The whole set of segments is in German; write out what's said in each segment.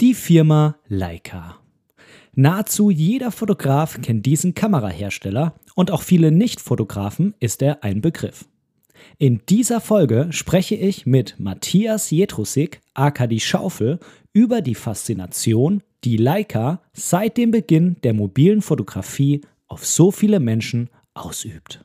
Die Firma Leica. Nahezu jeder Fotograf kennt diesen Kamerahersteller und auch viele Nicht-Fotografen ist er ein Begriff. In dieser Folge spreche ich mit Matthias Jetrusik, aka die Schaufel, über die Faszination, die Leica seit dem Beginn der mobilen Fotografie auf so viele Menschen ausübt.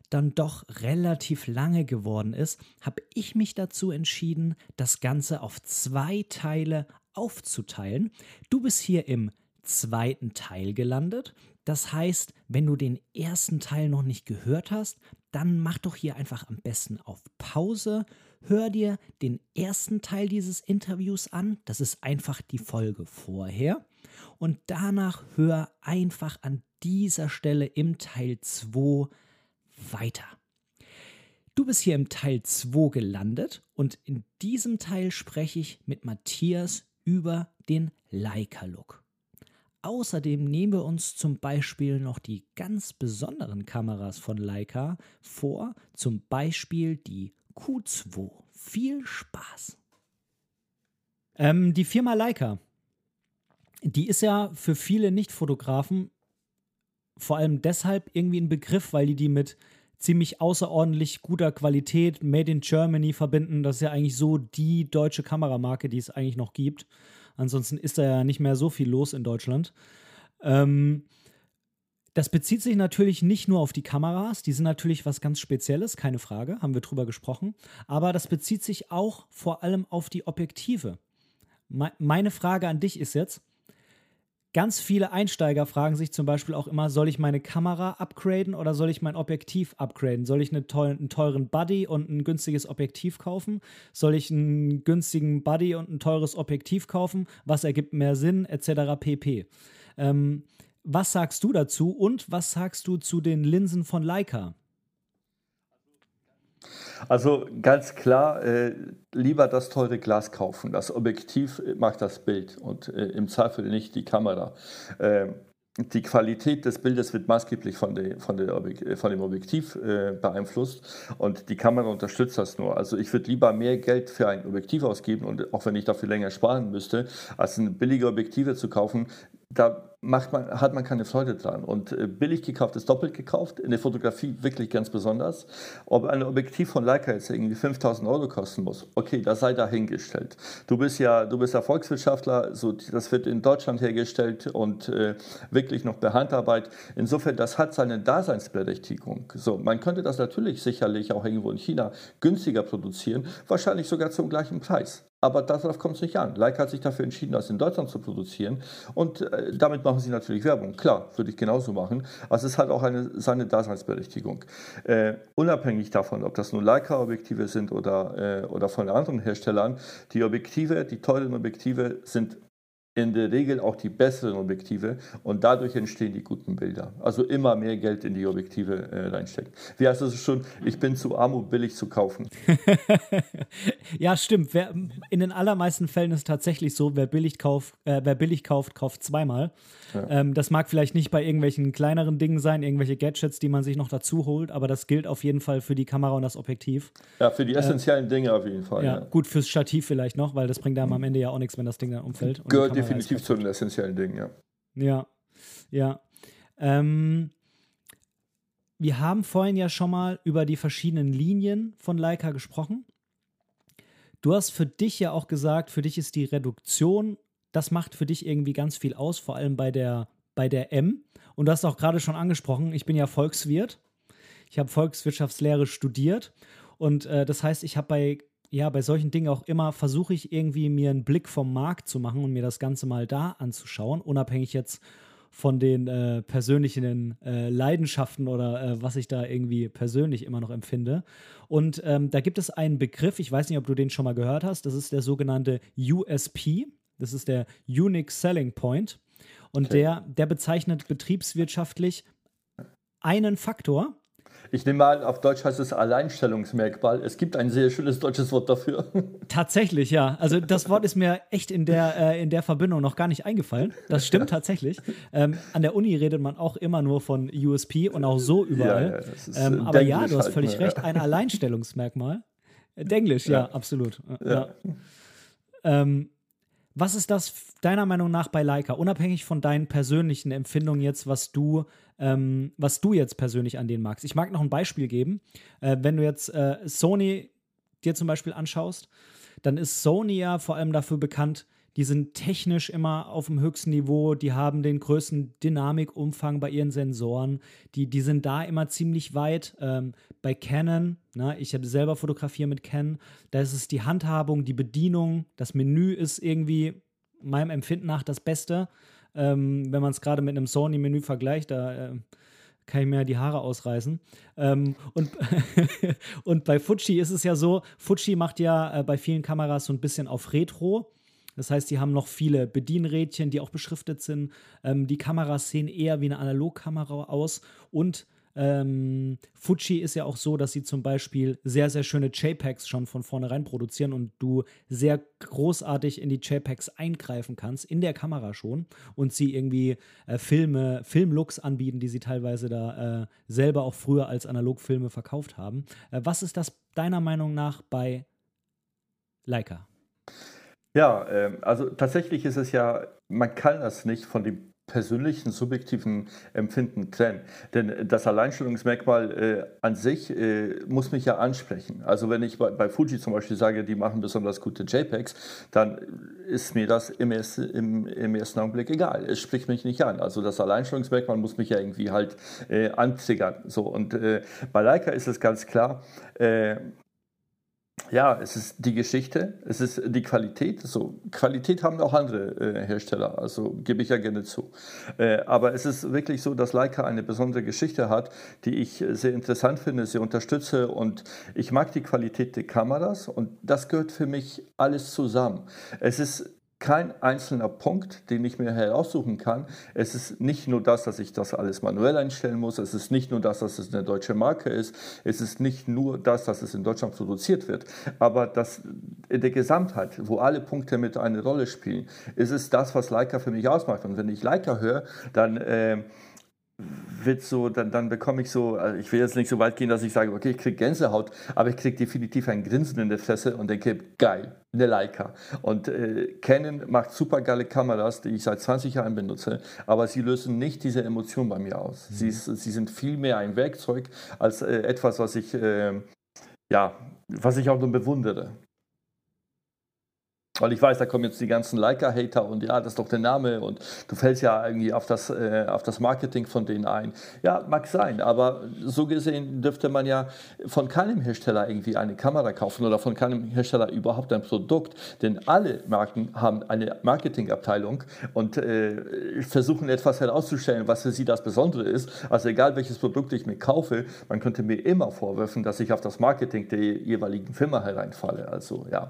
dann doch relativ lange geworden ist, habe ich mich dazu entschieden, das Ganze auf zwei Teile aufzuteilen. Du bist hier im zweiten Teil gelandet. Das heißt, wenn du den ersten Teil noch nicht gehört hast, dann mach doch hier einfach am besten auf Pause. Hör dir den ersten Teil dieses Interviews an. Das ist einfach die Folge vorher. Und danach hör einfach an dieser Stelle im Teil 2 weiter. Du bist hier im Teil 2 gelandet und in diesem Teil spreche ich mit Matthias über den Leica-Look. Außerdem nehmen wir uns zum Beispiel noch die ganz besonderen Kameras von Leica vor, zum Beispiel die Q2. Viel Spaß! Ähm, die Firma Leica, die ist ja für viele Nicht-Fotografen vor allem deshalb irgendwie ein Begriff, weil die die mit ziemlich außerordentlich guter Qualität Made in Germany verbinden. Das ist ja eigentlich so die deutsche Kameramarke, die es eigentlich noch gibt. Ansonsten ist da ja nicht mehr so viel los in Deutschland. Ähm, das bezieht sich natürlich nicht nur auf die Kameras, die sind natürlich was ganz Spezielles, keine Frage, haben wir drüber gesprochen. Aber das bezieht sich auch vor allem auf die Objektive. meine Frage an dich ist jetzt, Ganz viele Einsteiger fragen sich zum Beispiel auch immer, soll ich meine Kamera upgraden oder soll ich mein Objektiv upgraden? Soll ich eine teuren, einen teuren Buddy und ein günstiges Objektiv kaufen? Soll ich einen günstigen Buddy und ein teures Objektiv kaufen? Was ergibt mehr Sinn? Etc. pp. Ähm, was sagst du dazu und was sagst du zu den Linsen von Leica? Also ganz klar, äh, lieber das teure Glas kaufen. Das Objektiv macht das Bild und äh, im Zweifel nicht die Kamera. Äh, die Qualität des Bildes wird maßgeblich von, der, von, der Objek von dem Objektiv äh, beeinflusst und die Kamera unterstützt das nur. Also ich würde lieber mehr Geld für ein Objektiv ausgeben und auch wenn ich dafür länger sparen müsste, als ein billige Objektive zu kaufen, da macht man, hat man keine Freude dran. Und äh, billig gekauft ist doppelt gekauft, in der Fotografie wirklich ganz besonders. Ob ein Objektiv von Leica jetzt irgendwie 5000 Euro kosten muss, okay, das sei dahingestellt. Du bist ja, du bist ja Volkswirtschaftler, so, das wird in Deutschland hergestellt und äh, wirklich noch per Handarbeit. Insofern, das hat seine Daseinsberechtigung. So, man könnte das natürlich sicherlich auch irgendwo in China günstiger produzieren, wahrscheinlich sogar zum gleichen Preis. Aber darauf kommt es nicht an. Leica hat sich dafür entschieden, das in Deutschland zu produzieren. Und äh, damit machen sie natürlich Werbung. Klar, würde ich genauso machen. Also es hat auch eine, seine Daseinsberechtigung. Äh, unabhängig davon, ob das nur Leica-Objektive sind oder, äh, oder von anderen Herstellern, die Objektive, die teuren Objektive sind in der Regel auch die besseren Objektive und dadurch entstehen die guten Bilder. Also immer mehr Geld in die Objektive äh, reinstecken. Wie heißt das schon? Ich bin zu arm, um billig zu kaufen. ja, stimmt. Wer, in den allermeisten Fällen ist es tatsächlich so, wer billig, kauf, äh, wer billig kauft, kauft zweimal. Ja. Ähm, das mag vielleicht nicht bei irgendwelchen kleineren Dingen sein, irgendwelche Gadgets, die man sich noch dazu holt, aber das gilt auf jeden Fall für die Kamera und das Objektiv. Ja, für die äh, essentiellen äh, Dinge auf jeden Fall. Ja, ja, gut fürs Stativ vielleicht noch, weil das bringt einem am Ende ja auch nichts, wenn das Ding dann umfällt. Gehört definitiv zu den essentiellen Dingen, ja. Ja, ja. Ähm, wir haben vorhin ja schon mal über die verschiedenen Linien von Leica gesprochen. Du hast für dich ja auch gesagt, für dich ist die Reduktion, das macht für dich irgendwie ganz viel aus, vor allem bei der, bei der M. Und du hast auch gerade schon angesprochen, ich bin ja Volkswirt. Ich habe Volkswirtschaftslehre studiert. Und äh, das heißt, ich habe bei ja, bei solchen Dingen auch immer versuche ich irgendwie mir einen Blick vom Markt zu machen und mir das Ganze mal da anzuschauen, unabhängig jetzt von den äh, persönlichen äh, Leidenschaften oder äh, was ich da irgendwie persönlich immer noch empfinde. Und ähm, da gibt es einen Begriff, ich weiß nicht, ob du den schon mal gehört hast, das ist der sogenannte USP, das ist der Unique Selling Point. Und okay. der, der bezeichnet betriebswirtschaftlich einen Faktor, ich nehme mal, auf Deutsch heißt es Alleinstellungsmerkmal. Es gibt ein sehr schönes deutsches Wort dafür. Tatsächlich, ja. Also das Wort ist mir echt in der, äh, in der Verbindung noch gar nicht eingefallen. Das stimmt tatsächlich. Ähm, an der Uni redet man auch immer nur von USP und auch so überall. Ja, ja, ähm, aber ja, du hast halt völlig halt, recht. Ja. Ein Alleinstellungsmerkmal. Denglisch, ja, absolut. Ja. Ähm, was ist das deiner Meinung nach bei Leica, unabhängig von deinen persönlichen Empfindungen jetzt, was du, ähm, was du jetzt persönlich an denen magst? Ich mag noch ein Beispiel geben. Äh, wenn du jetzt äh, Sony dir zum Beispiel anschaust, dann ist Sony ja vor allem dafür bekannt, die sind technisch immer auf dem höchsten Niveau, die haben den größten Dynamikumfang bei ihren Sensoren, die, die sind da immer ziemlich weit. Ähm, bei Canon, na, ich habe selber fotografiert mit Canon, da ist es die Handhabung, die Bedienung, das Menü ist irgendwie meinem Empfinden nach das Beste. Ähm, wenn man es gerade mit einem Sony-Menü vergleicht, da äh, kann ich mir die Haare ausreißen. Ähm, und, und bei Fuji ist es ja so, Fuji macht ja äh, bei vielen Kameras so ein bisschen auf Retro. Das heißt, die haben noch viele Bedienrädchen, die auch beschriftet sind. Ähm, die Kameras sehen eher wie eine Analogkamera aus. Und ähm, Fuji ist ja auch so, dass sie zum Beispiel sehr, sehr schöne JPEGs schon von vornherein produzieren und du sehr großartig in die JPEGs eingreifen kannst, in der Kamera schon, und sie irgendwie äh, Filme, Filmlooks anbieten, die sie teilweise da äh, selber auch früher als Analogfilme verkauft haben. Äh, was ist das deiner Meinung nach bei Leica? Ja, äh, also tatsächlich ist es ja, man kann das nicht von dem persönlichen, subjektiven Empfinden trennen. Denn das Alleinstellungsmerkmal äh, an sich äh, muss mich ja ansprechen. Also wenn ich bei, bei, Fuji zum Beispiel sage, die machen besonders gute JPEGs, dann ist mir das im, ersten, im, im ersten Augenblick egal. Es spricht mich nicht an. Also das Alleinstellungsmerkmal muss mich ja irgendwie halt äh, antriggern. So, und äh, bei Leica ist es ganz klar, äh, ja, es ist die Geschichte, es ist die Qualität. So, Qualität haben auch andere äh, Hersteller, also gebe ich ja gerne zu. Äh, aber es ist wirklich so, dass Leica eine besondere Geschichte hat, die ich sehr interessant finde, sehr unterstütze und ich mag die Qualität der Kameras und das gehört für mich alles zusammen. Es ist kein einzelner Punkt, den ich mir heraussuchen kann. Es ist nicht nur das, dass ich das alles manuell einstellen muss. Es ist nicht nur das, dass es eine deutsche Marke ist. Es ist nicht nur das, dass es in Deutschland produziert wird. Aber das, in der Gesamtheit, wo alle Punkte mit eine Rolle spielen, ist es das, was Leica für mich ausmacht. Und wenn ich Leica höre, dann... Äh, wird so, dann, dann bekomme ich so, also ich will jetzt nicht so weit gehen, dass ich sage, okay, ich kriege Gänsehaut, aber ich kriege definitiv ein Grinsen in der Fresse und denke, geil, eine Leica. Und äh, Canon macht super geile Kameras, die ich seit 20 Jahren benutze, aber sie lösen nicht diese Emotion bei mir aus. Mhm. Sie, ist, sie sind viel mehr ein Werkzeug als äh, etwas, was ich, äh, ja, was ich auch nur bewundere. Weil ich weiß, da kommen jetzt die ganzen Leica-Hater und ja, das ist doch der Name und du fällst ja irgendwie auf das, äh, auf das Marketing von denen ein. Ja, mag sein, aber so gesehen dürfte man ja von keinem Hersteller irgendwie eine Kamera kaufen oder von keinem Hersteller überhaupt ein Produkt, denn alle Marken haben eine Marketingabteilung und äh, versuchen etwas herauszustellen, was für sie das Besondere ist. Also egal welches Produkt ich mir kaufe, man könnte mir immer vorwerfen, dass ich auf das Marketing der jeweiligen Firma hereinfalle. Also ja.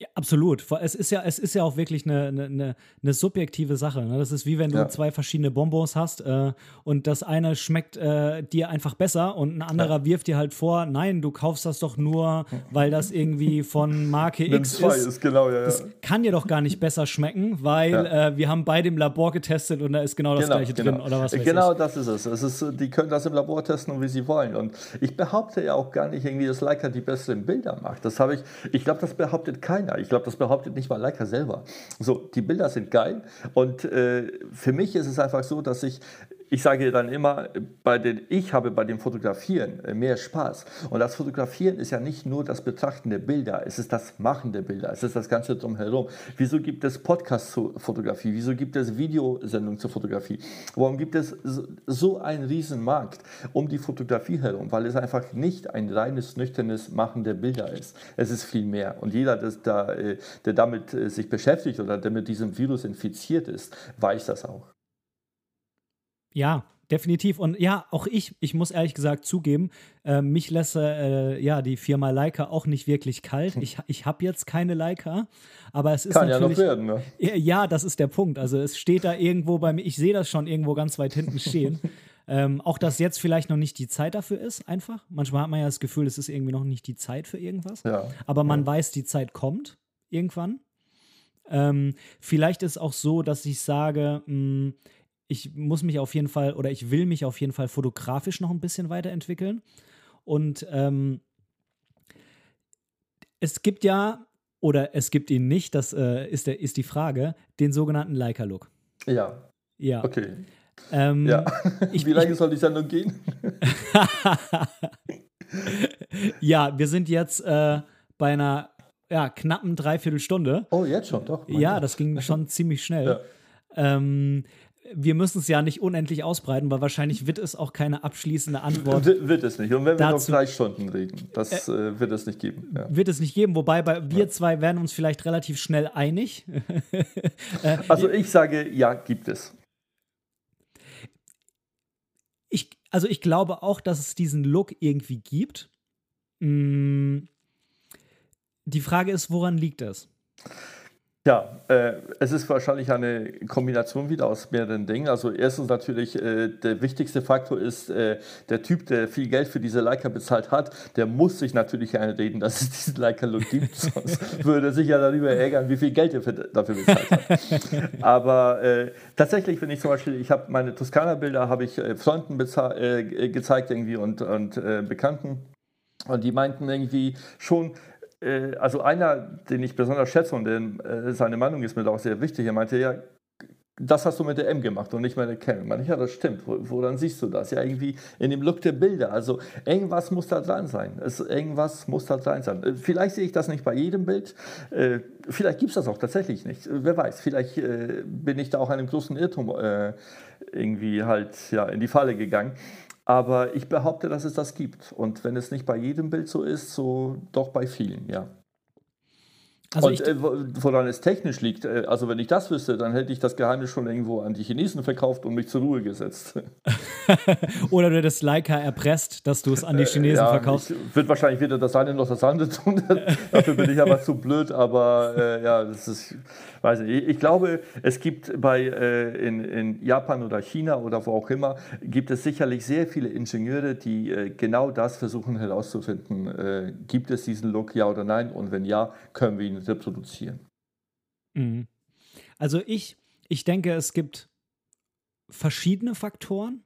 Ja, absolut. Es ist ja, es ist ja auch wirklich eine, eine, eine subjektive Sache. Ne? Das ist wie wenn du ja. zwei verschiedene Bonbons hast äh, und das eine schmeckt äh, dir einfach besser und ein anderer ja. wirft dir halt vor, nein, du kaufst das doch nur, weil das irgendwie von Marke X ist. ist genau, ja, das kann dir doch gar nicht besser schmecken, weil äh, wir haben beide im Labor getestet und da ist genau das genau, gleiche genau. drin oder was weiß Genau ich. das ist es. es ist, die können das im Labor testen, wie sie wollen. Und ich behaupte ja auch gar nicht irgendwie, dass Leica die besseren Bilder macht. Das habe ich, ich glaube, das behauptet keiner keiner. Ich glaube, das behauptet nicht mal Leica selber. So, die Bilder sind geil und äh, für mich ist es einfach so, dass ich ich sage dann immer, bei den, ich habe bei dem Fotografieren äh, mehr Spaß. Und das Fotografieren ist ja nicht nur das Betrachten der Bilder, es ist das Machen der Bilder, es ist das Ganze drumherum. Wieso gibt es Podcasts zur Fotografie? Wieso gibt es Videosendungen zur Fotografie? Warum gibt es so einen riesen Markt um die Fotografie herum? Weil es einfach nicht ein reines, nüchternes Machen der Bilder ist. Es ist viel mehr. Und jeder, der, äh, der damit äh, sich beschäftigt oder der mit diesem Virus infiziert ist, weiß das auch. Ja, definitiv. Und ja, auch ich, ich muss ehrlich gesagt zugeben, äh, mich lässt äh, ja die Firma Leica auch nicht wirklich kalt. Ich, ich habe jetzt keine Leica, aber es ist Kann natürlich. ja noch werden, ne? Ja, das ist der Punkt. Also es steht da irgendwo bei mir, ich sehe das schon irgendwo ganz weit hinten stehen. ähm, auch dass jetzt vielleicht noch nicht die Zeit dafür ist, einfach. Manchmal hat man ja das Gefühl, es ist irgendwie noch nicht die Zeit für irgendwas. Ja. Aber man ja. weiß, die Zeit kommt irgendwann. Ähm, vielleicht ist auch so, dass ich sage, mh, ich muss mich auf jeden Fall oder ich will mich auf jeden Fall fotografisch noch ein bisschen weiterentwickeln. Und ähm, es gibt ja, oder es gibt ihn nicht, das äh, ist, der, ist die Frage, den sogenannten Leica-Look. Ja. Ja. Okay. Ähm, Ja. ich- Wie lange ich- soll die Sendung gehen? ja, wir sind jetzt äh, bei einer ja, knappen Dreiviertelstunde. Oh, jetzt schon, doch. Ja, Gott. das ging schon ziemlich schnell. Ja. Ähm, wir müssen es ja nicht unendlich ausbreiten, weil wahrscheinlich wird es auch keine abschließende Antwort Wird, wird es nicht. Und wenn wir noch Dazu- drei Stunden reden, das äh, wird es nicht geben. Ja. wird es nicht geben. Wobei bei wir zwei werden uns vielleicht relativ schnell einig. Äh, Also ich sage, ja, gibt es. ich, also ich glaube auch, dass es diesen Look irgendwie gibt. Mm, Die Frage ist, woran liegt es? Ja, äh, es ist wahrscheinlich eine Kombination wieder aus mehreren Dingen. Also erstens natürlich, äh, der wichtigste Faktor ist, äh, der Typ, der viel Geld für diese Leica bezahlt hat, der muss sich natürlich einreden, dass es diesen Leica-Look gibt. Sonst würde er sich ja darüber ärgern, wie viel Geld er für, dafür bezahlt hat. Aber äh, tatsächlich, wenn ich zum Beispiel, ich habe meine Toskana-Bilder, habe ich äh, Freunden äh, gezeigt irgendwie und, und Bekannten. Und die meinten irgendwie schon, äh, also einer, den ich besonders schätze und den, äh, seine Meinung ist mir auch sehr wichtig, er meinte, ja, das hast du mit der M gemacht und nicht mit der. Ich meine, ja, das stimmt. Wo- Woran siehst du das? Ja, irgendwie in dem Look der Bilder. Also irgendwas muss da dran sein. Es, irgendwas muss da dran sein. Äh, Vielleicht sehe ich das nicht bei jedem Bild. Äh, vielleicht gibt es das auch tatsächlich nicht. Wer weiß. Vielleicht äh, bin ich da auch einem großen Irrtum äh, irgendwie halt ja, in die Falle gegangen. Aber ich behaupte, dass es das gibt. Und wenn es nicht bei jedem Bild so ist, so doch bei vielen, ja. Also und äh, wo- woran es technisch liegt, äh, also wenn ich das wüsste, dann hätte ich das Geheimnis schon irgendwo an die Chinesen verkauft und mich zur Ruhe gesetzt. oder du das Leica erpresst, dass du es an die Chinesen ja, verkaufst. Wird wahrscheinlich weder das eine noch das andere tun. Dafür bin ich aber zu blöd. Aber äh, ja, das ist, weiß nicht. Ich, glaube, es gibt bei äh, in, in Japan oder China oder wo auch immer gibt es sicherlich sehr viele Ingenieure, die äh, genau das versuchen herauszufinden. Äh, gibt es diesen Look, ja oder nein? Und wenn ja, können wir ihn reproduzieren. Mhm. Also ich, ich denke, es gibt verschiedene Faktoren,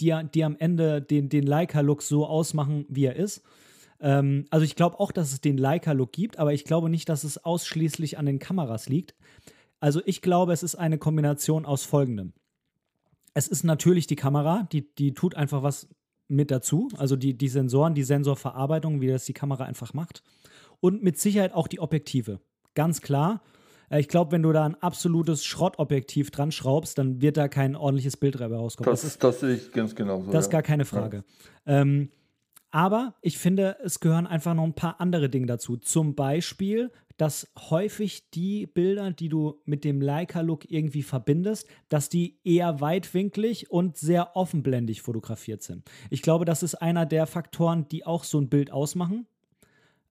die, die am Ende den, den Leica-Look so ausmachen, wie er ist. Ähm, also ich glaube auch, dass es den Leica-Look gibt, aber ich glaube nicht, dass es ausschließlich an den Kameras liegt. Also ich glaube, es ist eine Kombination aus folgendem. Es ist natürlich die Kamera, die, die tut einfach was mit dazu. Also die, die Sensoren, die Sensorverarbeitung, wie das die Kamera einfach macht. Und mit Sicherheit auch die Objektive. Ganz klar. Äh, Ich glaube, wenn du da ein absolutes Schrottobjektiv dran schraubst, dann wird da kein ordentliches Bild dabei rauskommen. Das, das sehe ich ganz genau so. Das ist ja. gar keine Frage. Ähm, aber ich finde, es gehören einfach noch ein paar andere Dinge dazu. Zum Beispiel, dass häufig die Bilder, die du mit dem Leica-Look irgendwie verbindest, dass die eher weitwinklig und sehr offenblendig fotografiert sind. Ich glaube, das ist einer der Faktoren, die auch so ein Bild ausmachen.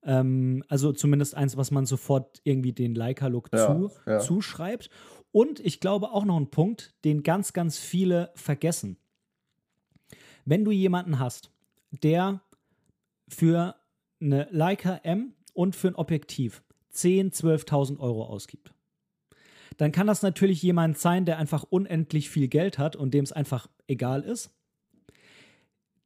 Ähm, also zumindest eins, was man sofort irgendwie den Leica-Look Ja, zu, ja. zuschreibt. Und ich glaube auch noch ein Punkt, den ganz, ganz viele vergessen. Wenn du jemanden hast, der für eine Leica M und für ein Objektiv 10.000, 12.000 Euro ausgibt, dann kann das natürlich jemand sein, der einfach unendlich viel Geld hat und dem es einfach egal ist.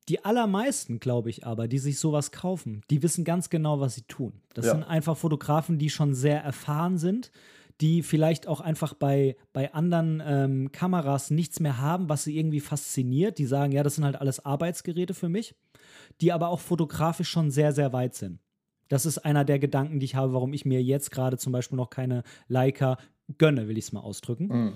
Die allermeisten, glaube ich aber, die sich sowas kaufen, die wissen ganz genau, was sie tun. Das Ja. sind einfach Fotografen, die schon sehr erfahren sind, die vielleicht auch einfach bei, bei anderen ähm, Kameras nichts mehr haben, was sie irgendwie fasziniert. Die sagen, ja, das sind halt alles Arbeitsgeräte für mich, die aber auch fotografisch schon sehr, sehr weit sind. Das ist einer der Gedanken, die ich habe, warum ich mir jetzt gerade zum Beispiel noch keine Leica gönne, will ich es mal ausdrücken. Mhm.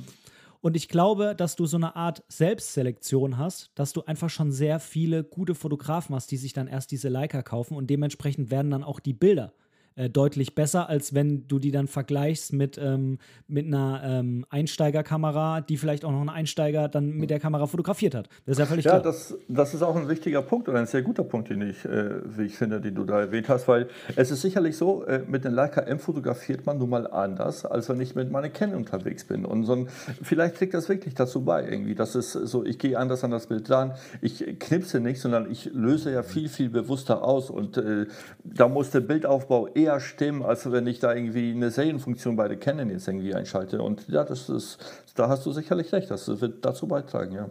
Und ich glaube, dass du so eine Art Selbstselektion hast, dass du einfach schon sehr viele gute Fotografen hast, die sich dann erst diese Leica kaufen und dementsprechend werden dann auch die Bilder äh, deutlich besser, als wenn du die dann vergleichst mit, ähm, mit einer ähm, Einsteigerkamera, die vielleicht auch noch ein Einsteiger dann mit der Kamera fotografiert hat. Das ist ja völlig ja, klar. Das, das ist auch ein wichtiger Punkt oder ein sehr guter Punkt, den ich, äh, wie ich finde, den du da erwähnt hast, weil es ist sicherlich so, äh, mit den Leica M fotografiert man nun mal anders, als wenn ich mit meiner Canon unterwegs bin. Und so ein, vielleicht trägt das wirklich dazu bei, irgendwie. Das ist so, ich gehe anders an das Bild ran, ich knipse nicht, sondern ich löse ja viel, viel bewusster aus. Und äh, da muss der Bildaufbau eher eher stimmen, als wenn ich da irgendwie eine Serienfunktion bei der Canon jetzt irgendwie einschalte. Und ja, das ist, da hast du sicherlich recht, das wird dazu beitragen, ja.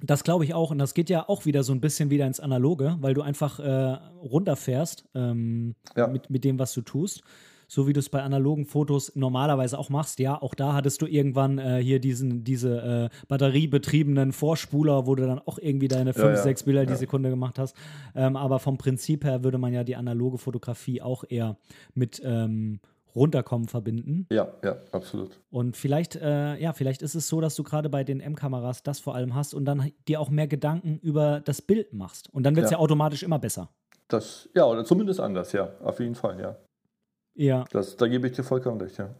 Das glaube ich auch. Und das geht ja auch wieder so ein bisschen wieder ins Analoge, weil du einfach äh, runterfährst ähm, ja. mit, mit dem, was du tust so wie du es bei analogen Fotos normalerweise auch machst. Ja, auch da hattest du irgendwann äh, hier diesen, diese äh, batteriebetriebenen Vorspuler, wo du dann auch irgendwie deine 5, ja, 6 Bilder ja. die Sekunde gemacht hast. Ähm, aber vom Prinzip her würde man ja die analoge Fotografie auch eher mit ähm, runterkommen verbinden. Ja, ja, absolut. Und vielleicht, äh, ja, vielleicht ist es so, dass du gerade bei den M-Kameras das vor allem hast und dann dir auch mehr Gedanken über das Bild machst. Und dann wird es ja. ja automatisch immer besser. Das, ja, oder zumindest anders, ja, auf jeden Fall, ja. Ja. Das, da gebe ich dir vollkommen recht, ja.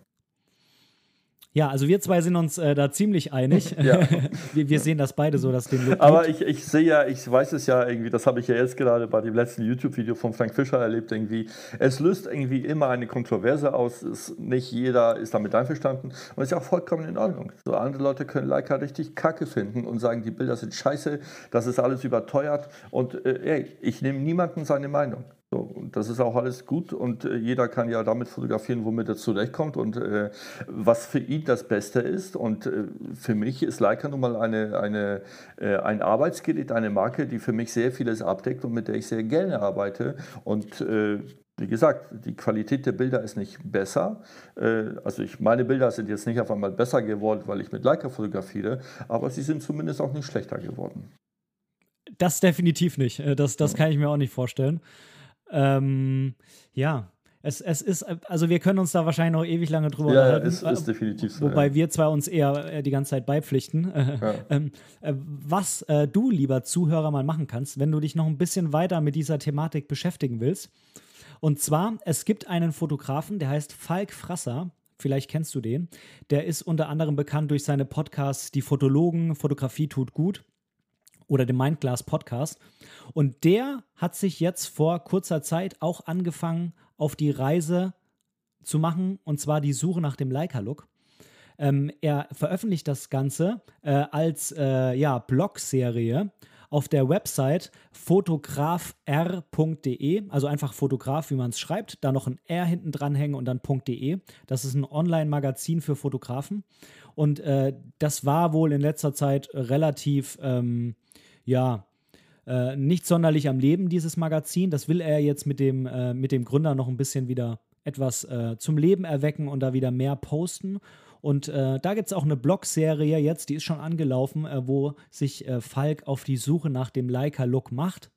Ja, also wir zwei sind uns äh, da ziemlich einig. ja. wir, wir, sehen das beide so, dass den Look. Aber ich, ich sehe ja, ich weiß es ja irgendwie, das habe ich ja jetzt gerade bei dem letzten YouTube-Video von Frank Fischer erlebt, irgendwie. Es löst irgendwie immer eine Kontroverse aus. Es, nicht jeder ist damit einverstanden. Und ist ja auch vollkommen in Ordnung. So andere Leute können Leica richtig kacke finden und sagen, die Bilder sind scheiße, das ist alles überteuert. Und äh, ey, ich nehme niemanden seine Meinung. So, das ist auch alles gut und äh, jeder kann ja damit fotografieren, womit er zurechtkommt und äh, was für ihn das Beste ist. Und äh, für mich ist Leica nun mal eine, eine, äh, ein Arbeitsgerät, eine Marke, die für mich sehr vieles abdeckt und mit der ich sehr gerne arbeite. Und äh, wie gesagt, die Qualität der Bilder ist nicht besser. Äh, also ich, meine Bilder sind jetzt nicht auf einmal besser geworden, weil ich mit Leica fotografiere, aber sie sind zumindest auch nicht schlechter geworden. Das definitiv nicht. Das, das kann ich mir auch nicht vorstellen. Ähm, ja, es, es ist, also wir können uns da wahrscheinlich noch ewig lange drüber ja, unterhalten. Ja, ist, ist definitiv so. Wobei ja. wir zwei uns eher die ganze Zeit beipflichten. Ja. ähm, äh, was äh, du, lieber Zuhörer, mal machen kannst, wenn du dich noch ein bisschen weiter mit dieser Thematik beschäftigen willst. Und zwar, es gibt einen Fotografen, der heißt Falk Frasser. Vielleicht kennst du den. Der ist unter anderem bekannt durch seine Podcasts Die Fotologen, Fotografie tut gut oder dem Mindglass Podcast. Und der hat sich jetzt vor kurzer Zeit auch angefangen, auf die Reise zu machen, und zwar die Suche nach dem Leica-Look. Ähm, er veröffentlicht das Ganze äh, als äh, ja, Blogserie auf der Website fotografr.de, also einfach Fotograf, wie man es schreibt, da noch ein R hinten dranhängen und dann .de. Das ist ein Online-Magazin für Fotografen. Und äh, das war wohl in letzter Zeit relativ ähm, ja, äh, nicht sonderlich am Leben, dieses Magazin. Das will er jetzt mit dem, äh, mit dem Gründer noch ein bisschen wieder etwas äh, zum Leben erwecken und da wieder mehr posten. Und äh, da gibt es auch eine Blogserie jetzt, die ist schon angelaufen, äh, wo sich äh, Falk auf die Suche nach dem Leica-Look macht.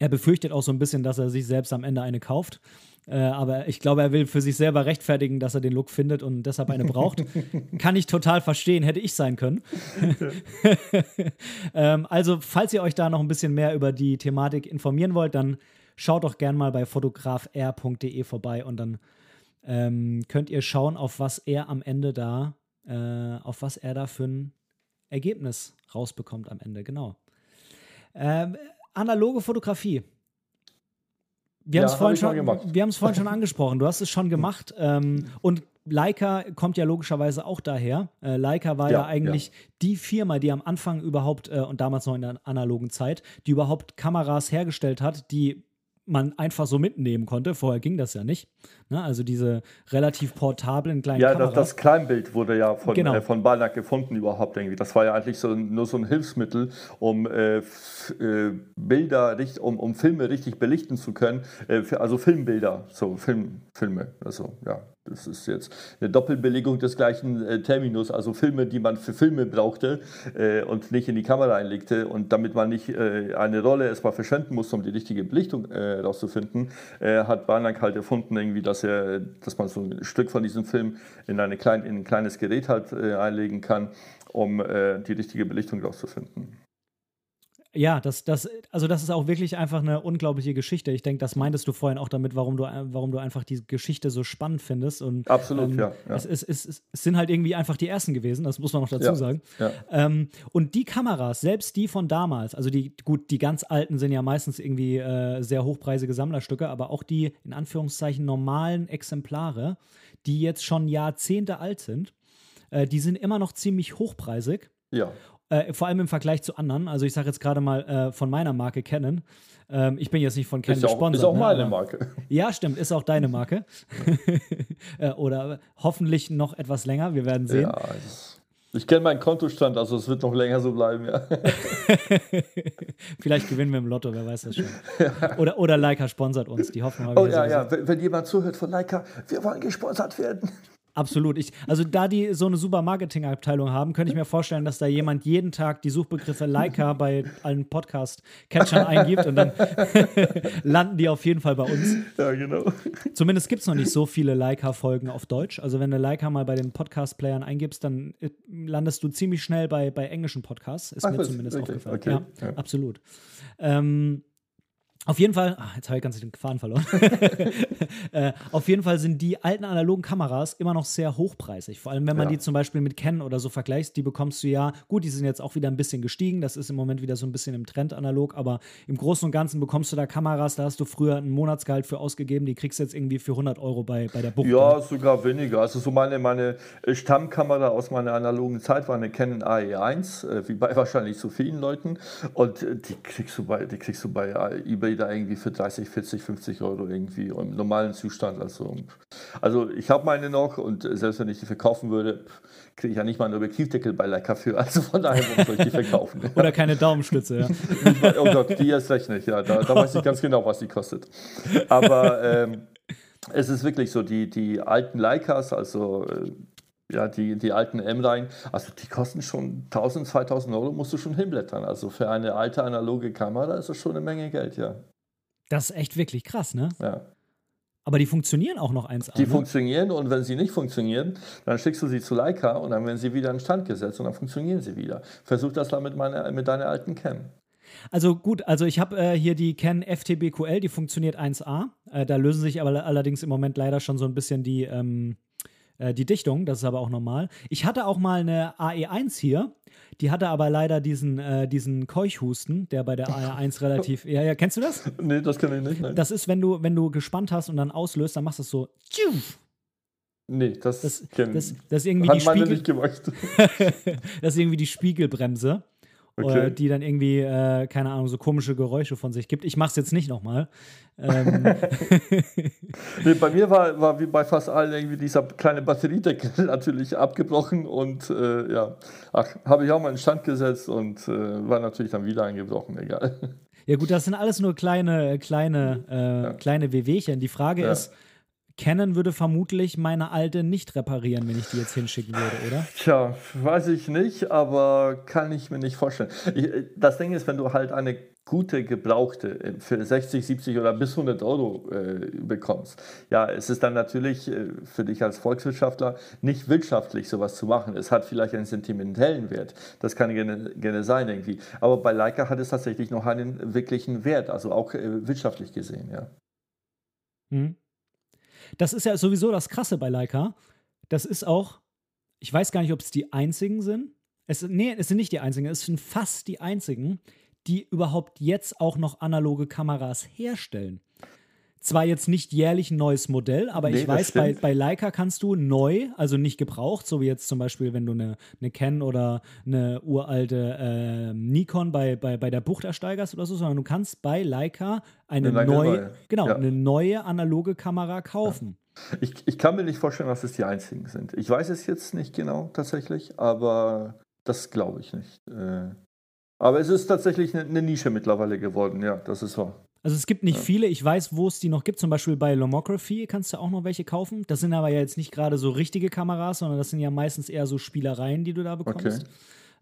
Er befürchtet auch so ein bisschen, dass er sich selbst am Ende eine kauft. Äh, aber ich glaube, er will für sich selber rechtfertigen, dass er den Look findet und deshalb eine braucht. Kann ich total verstehen, hätte ich sein können. ähm, also, falls ihr euch da noch ein bisschen mehr über die Thematik informieren wollt, dann schaut doch gern mal bei fotografr.de vorbei und dann ähm, könnt ihr schauen, auf was er am Ende da, äh, auf was er da für ein Ergebnis rausbekommt am Ende, genau. Ähm, analoge Fotografie. Wir ja, haben es vorhin, schon, vorhin schon angesprochen. Du hast es schon gemacht. Ähm, und Leica kommt ja logischerweise auch daher. Äh, Leica war ja, ja eigentlich ja. die Firma, die am Anfang überhaupt, äh, und damals noch in der analogen Zeit, die überhaupt Kameras hergestellt hat, die man einfach so mitnehmen konnte. Vorher ging das ja nicht. Ne? Also diese relativ portablen kleinen ja, Kameras. Ja, das, das, Kleinbild wurde ja von, genau. äh, von Balnack gefunden überhaupt irgendwie. Das war ja eigentlich so, nur so ein Hilfsmittel, um äh, äh, Bilder, um, um Filme richtig belichten zu können. Äh, also Filmbilder, so Film, Filme. Also, ja. Das ist jetzt eine Doppelbelegung des gleichen äh, Terminus, also Filme, die man für Filme brauchte äh, und nicht in die Kamera einlegte. Und damit man nicht äh, eine Rolle erstmal verschwenden muss, um die richtige Belichtung herauszufinden, äh, äh, hat Barnack halt erfunden, irgendwie, dass, er, dass man so ein Stück von diesem Film in, eine klein, in ein kleines Gerät halt äh, einlegen kann, um die richtige Belichtung herauszufinden. Ja, das, das, also das ist auch wirklich einfach eine unglaubliche Geschichte. Ich denke, das meintest du vorhin auch damit, warum du, warum du einfach die Geschichte so spannend findest. Und, Absolut, ähm, ja. ja. Es, es, es, es, sind halt irgendwie einfach die ersten gewesen, das muss man noch dazu ja, sagen. Ja. Ähm, und die Kameras, selbst die von damals, also die, gut, die ganz alten sind ja meistens irgendwie äh, sehr hochpreisige Sammlerstücke, aber auch die in Anführungszeichen normalen Exemplare, die jetzt schon Jahrzehnte alt sind, äh, die sind immer noch ziemlich hochpreisig. Ja. Äh, vor allem im Vergleich zu anderen. Also ich sage jetzt gerade mal äh, von meiner Marke Canon. Ähm, ich bin jetzt nicht von Canon ist gesponsert. Ist auch ne, meine Marke. Ja, stimmt, ist auch deine Marke. äh, oder hoffentlich noch etwas länger, wir werden sehen. Ja, ich kenne meinen Kontostand, also es wird noch länger so bleiben, ja. Vielleicht gewinnen wir im Lotto, wer weiß das schon. Oder, oder Leica sponsert uns, die Hoffnung habe Oh ja, ja, wenn, wenn jemand zuhört von Leica, wir wollen gesponsert werden. Absolut. Ich, also da die so eine super Marketingabteilung haben, könnte ich mir vorstellen, dass da jemand jeden Tag die Suchbegriffe Leica bei allen Podcast-Catchern eingibt und dann landen die auf jeden Fall bei uns. Ja, genau. Zumindest gibt es noch nicht so viele Leica-Folgen auf Deutsch. Also wenn du Leica mal bei den Podcast-Playern eingibst, dann äh, landest du ziemlich schnell bei, bei englischen Podcasts. Ist Ach, mir zumindest okay. aufgefallen. Okay. Ja, ja, absolut. Ähm, auf jeden Fall, ach, jetzt habe ich ganz den Faden verloren. äh, auf jeden Fall sind die alten analogen Kameras immer noch sehr hochpreisig. Vor allem, wenn man ja. die zum Beispiel mit Canon oder so vergleicht, die bekommst du ja, gut, die sind jetzt auch wieder ein bisschen gestiegen, das ist im Moment wieder so ein bisschen im Trend analog, aber im Großen und Ganzen bekommst du da Kameras, da hast du früher einen Monatsgehalt für ausgegeben, die kriegst du jetzt irgendwie für 100 Euro bei, bei der Bucht. Ja, sogar weniger. Also so meine, meine Stammkamera aus meiner analogen Zeit war eine Canon AE1, äh, wie bei wahrscheinlich so vielen Leuten und äh, die kriegst du bei, die kriegst du bei eBay da irgendwie für 30, 40, 50 Euro irgendwie im normalen Zustand. Also, also ich habe meine noch und selbst wenn ich die verkaufen würde, kriege ich ja nicht mal einen Objektivdeckel bei Leica für. Also von daher soll ich die verkaufen? Oder keine Daumenstütze, ja. oh Gott, die erst recht nicht, ja. Da, da weiß ich ganz genau, was die kostet. Aber ähm, es ist wirklich so, die, die alten Leicas, also äh, ja, die, die alten M-Reihen, also die kosten schon 1000, 2000 Euro, musst du schon hinblättern. Also für eine alte analoge Kamera ist das schon eine Menge Geld, ja. Das ist echt wirklich krass, ne? Ja. Aber die funktionieren auch noch eins Die ne? funktionieren und wenn sie nicht funktionieren, dann schickst du sie zu Leica und dann werden sie wieder in Stand gesetzt und dann funktionieren sie wieder. Versuch das mal mit, meiner, mit deiner alten Cam. Also gut, also ich habe äh, hier die Canon FTBQL, die funktioniert 1A. Äh, da lösen sich aber allerdings im Moment leider schon so ein bisschen die, ähm, äh, die Dichtung, das ist aber auch normal. Ich hatte auch mal eine AE1 hier, die hatte aber leider diesen, äh, diesen Keuchhusten, der bei der AE1 relativ. Ja, ja, kennst du das? Nee, das kann ich nicht. Nein. Das ist, wenn du, wenn du gespannt hast und dann auslöst, dann machst du es so. Nee, das, das, das, das ist irgendwie hat die Spiegel nicht gemacht. das ist irgendwie die Spiegelbremse. Okay. die dann irgendwie, äh, keine Ahnung, so komische Geräusche von sich gibt. Ich mache es jetzt nicht nochmal. Ähm. nee, bei mir war, war wie bei fast allen irgendwie dieser kleine Batteriedeckel natürlich abgebrochen und äh, ja, ach, habe ich auch mal in Stand gesetzt und äh, war natürlich dann wieder eingebrochen, egal. Ja gut, das sind alles nur kleine, kleine, äh, ja. kleine Wehwehchen. Die Frage ja. ist, Canon würde vermutlich meine alte nicht reparieren, wenn ich die jetzt hinschicken würde, oder? Tja, weiß ich nicht, aber kann ich mir nicht vorstellen. Ich, das Ding ist, wenn du halt eine gute gebrauchte äh, für 60, 70 oder bis 100 Euro äh, bekommst, ja, es ist dann natürlich äh, für dich als Volkswirtschaftler nicht wirtschaftlich, sowas zu machen. Es hat vielleicht einen sentimentellen Wert, das kann gerne, gerne sein irgendwie. Aber bei Leica hat es tatsächlich noch einen wirklichen Wert, also auch äh, wirtschaftlich gesehen, ja. Mhm. Das ist ja sowieso das Krasse bei Leica. Das ist auch, ich weiß gar nicht, ob es die einzigen sind. Es, nee, es sind nicht die einzigen, es sind fast die einzigen, die überhaupt jetzt auch noch analoge Kameras herstellen zwar jetzt nicht jährlich ein neues Modell, aber nee, ich weiß, bei, bei Leica kannst du neu, also nicht gebraucht, so wie jetzt zum Beispiel, wenn du eine, eine Canon oder eine uralte äh, Nikon bei, bei, bei der Bucht ersteigerst oder so, sondern du kannst bei Leica eine, eine neue, neue, genau, ja. eine neue analoge Kamera kaufen. Ja. Ich, ich kann mir nicht vorstellen, dass es die einzigen sind. Ich weiß es jetzt nicht genau tatsächlich, aber das glaube ich nicht. Äh, aber es ist tatsächlich eine, eine Nische mittlerweile geworden, ja, das ist wahr. Also es gibt nicht ja. viele, ich weiß, wo es die noch gibt, zum Beispiel bei Lomography kannst du auch noch welche kaufen. Das sind aber ja jetzt nicht gerade so richtige Kameras, sondern das sind ja meistens eher so Spielereien, die du da bekommst. Okay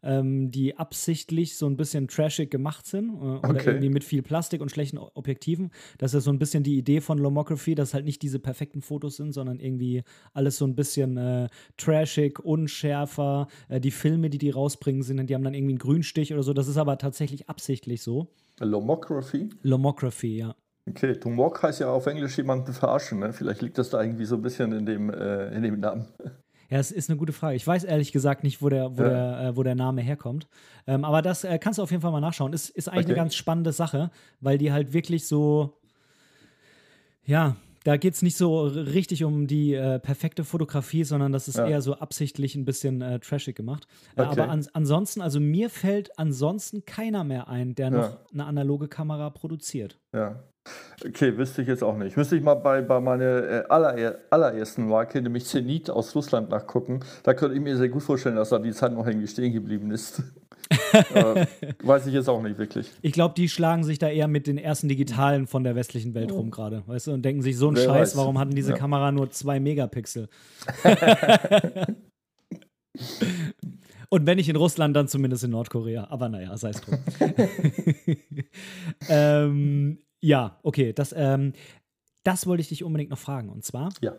ähm, die absichtlich so ein bisschen trashig gemacht sind äh, oder okay. irgendwie mit viel Plastik und schlechten Objektiven. Das ist so ein bisschen die Idee von Lomography, dass halt nicht diese perfekten Fotos sind, sondern irgendwie alles so ein bisschen äh, trashig, unschärfer. Äh, die Filme, die die rausbringen, sind, die haben dann irgendwie einen Grünstich oder so. Das ist aber tatsächlich absichtlich so. Lomography? Lomography, ja. Okay, to mock heißt ja auf Englisch jemanden verarschen. Ne? Vielleicht liegt das da irgendwie so ein bisschen in dem, äh, in dem Namen. Ja, es ist eine gute Frage. Ich weiß ehrlich gesagt nicht, wo der, wo ja. der, äh, wo der Name herkommt. Ähm, aber das äh, kannst du auf jeden Fall mal nachschauen. Ist, ist eigentlich okay. eine ganz spannende Sache, weil die halt wirklich so, ja, da geht es nicht so richtig um die äh, perfekte Fotografie, sondern das ist ja. eher so absichtlich ein bisschen äh, trashig gemacht. Äh, okay. aber an, ansonsten, also mir fällt ansonsten keiner mehr ein, der noch ja. eine analoge Kamera produziert. Ja. Okay, wüsste ich jetzt auch nicht. Müsste ich mal bei, bei meiner äh, aller, allerersten Marke, nämlich Zenit aus Russland, nachgucken. Da könnte ich mir sehr gut vorstellen, dass da die Zeit noch irgendwie stehen geblieben ist. weiß ich jetzt auch nicht wirklich. Ich glaube, die schlagen sich da eher mit den ersten Digitalen von der westlichen Welt rum gerade, weißt du, und denken sich, so ein Wer Scheiß, weiß. warum hatten diese ja. Kamera nur zwei Megapixel? Und wenn nicht in Russland, dann zumindest in Nordkorea. Aber naja, sei es drum. ähm, ja, okay. Das, ähm, das wollte ich dich unbedingt noch fragen. Und zwar: ja.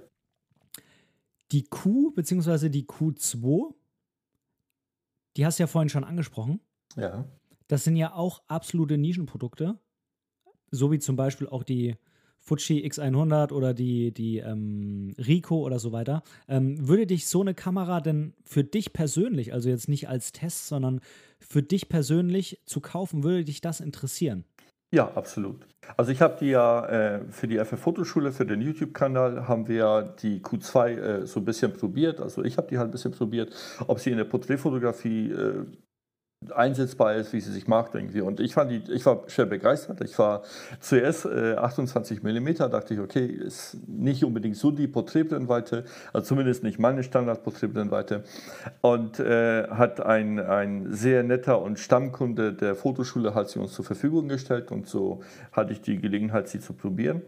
Die Q bzw. die Q2, die hast du ja vorhin schon angesprochen. Ja. Das sind ja auch absolute Nischenprodukte. So wie zum Beispiel auch die Fuji X100 oder die, die ähm, Rico oder so weiter. Ähm, würde dich so eine Kamera denn für dich persönlich, also jetzt nicht als Test, sondern für dich persönlich zu kaufen, würde dich das interessieren? Ja, absolut. Also ich habe die ja äh, für die FF Fotoschule, für den YouTube-Kanal, haben wir die Q2 äh, so ein bisschen probiert. Also ich habe die halt ein bisschen probiert, ob sie in der Porträtfotografie äh, einsetzbar ist, wie sie sich macht irgendwie. Und ich, fand die, ich war schwer begeistert. Ich war zuerst äh, 28 mm, dachte ich, okay, ist nicht unbedingt so die Porträtbrennweite, also zumindest nicht meine Standard-Porträtbrennweite. Und äh, hat ein, ein sehr netter und Stammkunde der Fotoschule hat sie uns zur Verfügung gestellt und so hatte ich die Gelegenheit, sie zu probieren.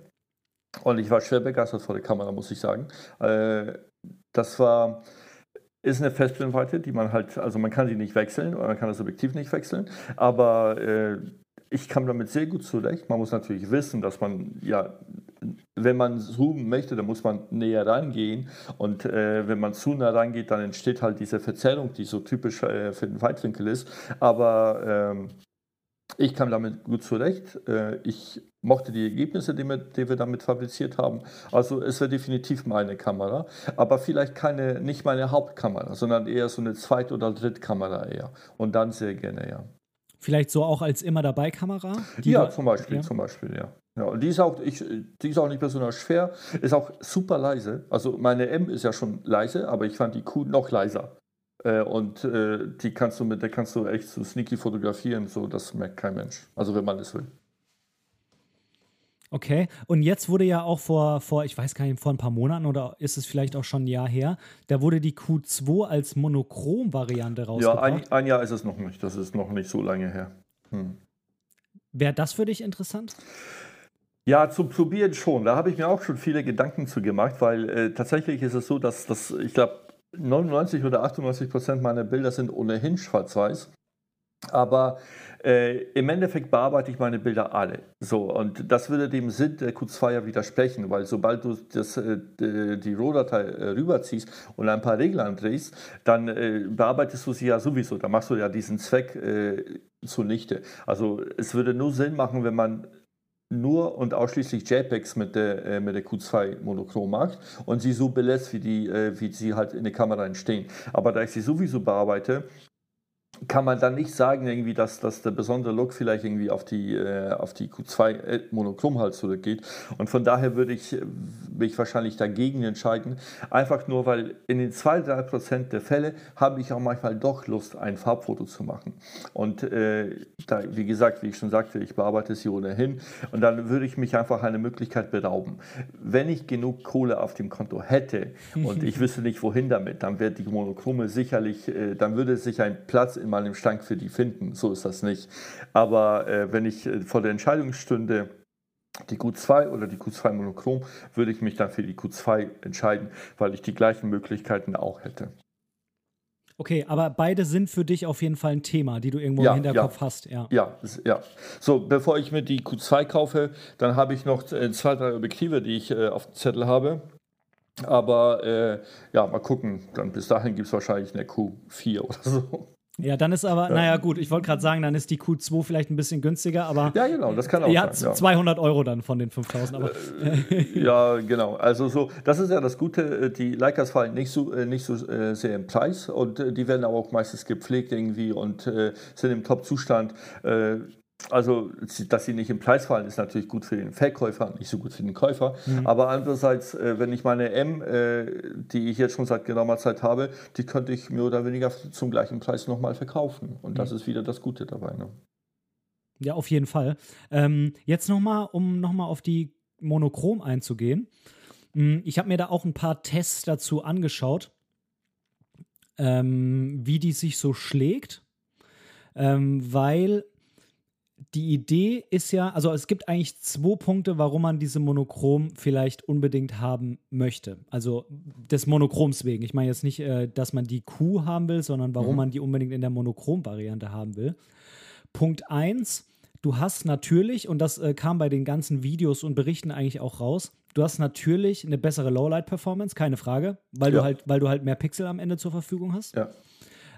Und ich war schwer begeistert vor der Kamera, muss ich sagen. Äh, das war ist eine Festbrennweite, die man halt, also man kann sie nicht wechseln oder man kann das Objektiv nicht wechseln, aber äh, ich kam damit sehr gut zurecht. Man muss natürlich wissen, dass man ja, wenn man zoomen möchte, dann muss man näher rangehen und äh, wenn man zu nah rangeht, dann entsteht halt diese Verzerrung, die so typisch äh, für den Weitwinkel ist. Aber ähm, ich kam damit gut zurecht. Äh, ich mochte die Ergebnisse, die wir, die wir damit fabriziert haben. Also es wäre definitiv meine Kamera, aber vielleicht keine, nicht meine Hauptkamera, sondern eher so eine Zweit- oder Drittkamera eher. Und dann sehr gerne, ja. Vielleicht so auch als immer dabei Kamera? Ja, zum Beispiel, ja. zum Beispiel, ja. Ja, und die ist, auch, ich, die ist auch nicht besonders schwer, ist auch super leise. Also meine M ist ja schon leise, aber ich fand die Q noch leiser. Äh, und äh, die kannst du mit der kannst du echt so sneaky fotografieren, so das merkt kein Mensch. Also wenn man es will. Okay, und jetzt wurde ja auch vor, vor, ich weiß gar nicht, vor ein paar Monaten oder ist es vielleicht auch schon ein Jahr her, da wurde die Q2 als Monochrom-Variante rausgebracht. Ja, ein, ein, Jahr ist es noch nicht, das ist noch nicht so lange her. Hm. Wäre das für dich interessant? Ja, zum Probieren schon. Da habe ich mir auch schon viele Gedanken zu gemacht, weil äh, tatsächlich ist es so, dass, dass ich glaube, 99 oder 98 Prozent meiner Bilder sind ohnehin schwarz-weiß. Aber äh, im Endeffekt bearbeite ich meine Bilder alle. So, und das würde dem Sinn der Q2 ja widersprechen, weil sobald du das, äh, die RAW-Datei äh, rüberziehst und ein paar Regler andrehst, dann äh, bearbeitest du sie ja sowieso. Da machst du ja diesen Zweck äh, zunichte. Also es würde nur Sinn machen, wenn man nur und ausschließlich JPEGs mit der, äh, mit der Q2 monochrom macht und sie so belässt, wie, die, äh, wie sie halt in der Kamera entstehen. Aber da ich sie sowieso bearbeite, kann man dann nicht sagen, irgendwie, dass, dass der besondere Look vielleicht irgendwie auf die, äh, auf die Q2 äh, Monochrom halt zurückgeht. Und von daher würde ich mich wahrscheinlich dagegen entscheiden. Einfach nur, weil in den 2-3% der Fälle habe ich auch manchmal doch Lust, ein Farbfoto zu machen. Und äh, da, wie gesagt, wie ich schon sagte, ich bearbeite sie ohnehin. Und dann würde ich mich einfach eine Möglichkeit berauben. Wenn ich genug Kohle auf dem Konto hätte und ich wüsste nicht, wohin damit, dann wäre die Monochrome sicherlich, äh, dann würde sich ein Platz in meinem Schrank für die finden. So ist das nicht. Aber äh, wenn ich äh, vor der Entscheidung stünde, die Q2 oder die Q2 Monochrom, würde ich mich dann für die Q2 entscheiden, weil ich die gleichen Möglichkeiten auch hätte. Okay, aber beide sind für dich auf jeden Fall ein Thema, die du irgendwo ja, im Hinterkopf ja. hast. Ja. ja, ja. So, bevor ich mir die Q2 kaufe, dann habe ich noch äh, zwei, drei Objektive, die ich äh, auf dem Zettel habe. Aber äh, ja, mal gucken. Dann bis dahin gibt es wahrscheinlich eine Q4 oder so. Ja, dann ist aber, ja. naja, gut, ich wollte gerade sagen, dann ist die Q2 vielleicht ein bisschen günstiger, aber. Ja, genau, das kann auch ja, sein. Ja, 200 Euro dann von den 5000, aber. Äh, ja, genau. Also, so, das ist ja das Gute, äh, die Leicas fallen nicht so, äh, nicht so sehr im Preis und die werden aber auch meistens gepflegt irgendwie und sind im Top-Zustand. Also, dass sie nicht im Preis fallen, ist natürlich gut für den Verkäufer, nicht so gut für den Käufer. Mhm. Aber andererseits, äh, wenn ich meine M, äh, die ich jetzt schon seit geraumer Zeit habe, die könnte ich mehr oder weniger zum gleichen Preis nochmal verkaufen. Und das mhm. ist wieder das Gute dabei. Ne? Ja, auf jeden Fall. Ähm, jetzt nochmal, um nochmal auf die Monochrom einzugehen. Hm, ich habe mir da auch ein paar Tests dazu angeschaut, ähm, wie die sich so schlägt. Ähm, weil die Idee ist ja, also es gibt eigentlich zwei Punkte, warum man diese Monochrom vielleicht unbedingt haben möchte. Also des Monochroms wegen. Ich meine jetzt nicht, äh, dass man die Q haben will, sondern warum mhm. man die unbedingt in der Monochrom-Variante haben will. Punkt 1, du hast natürlich, und das äh, kam bei den ganzen Videos und Berichten eigentlich auch raus, du hast natürlich eine bessere Lowlight-Performance, keine Frage, weil, ja. du halt, weil du halt mehr Pixel am Ende zur Verfügung hast. Ja.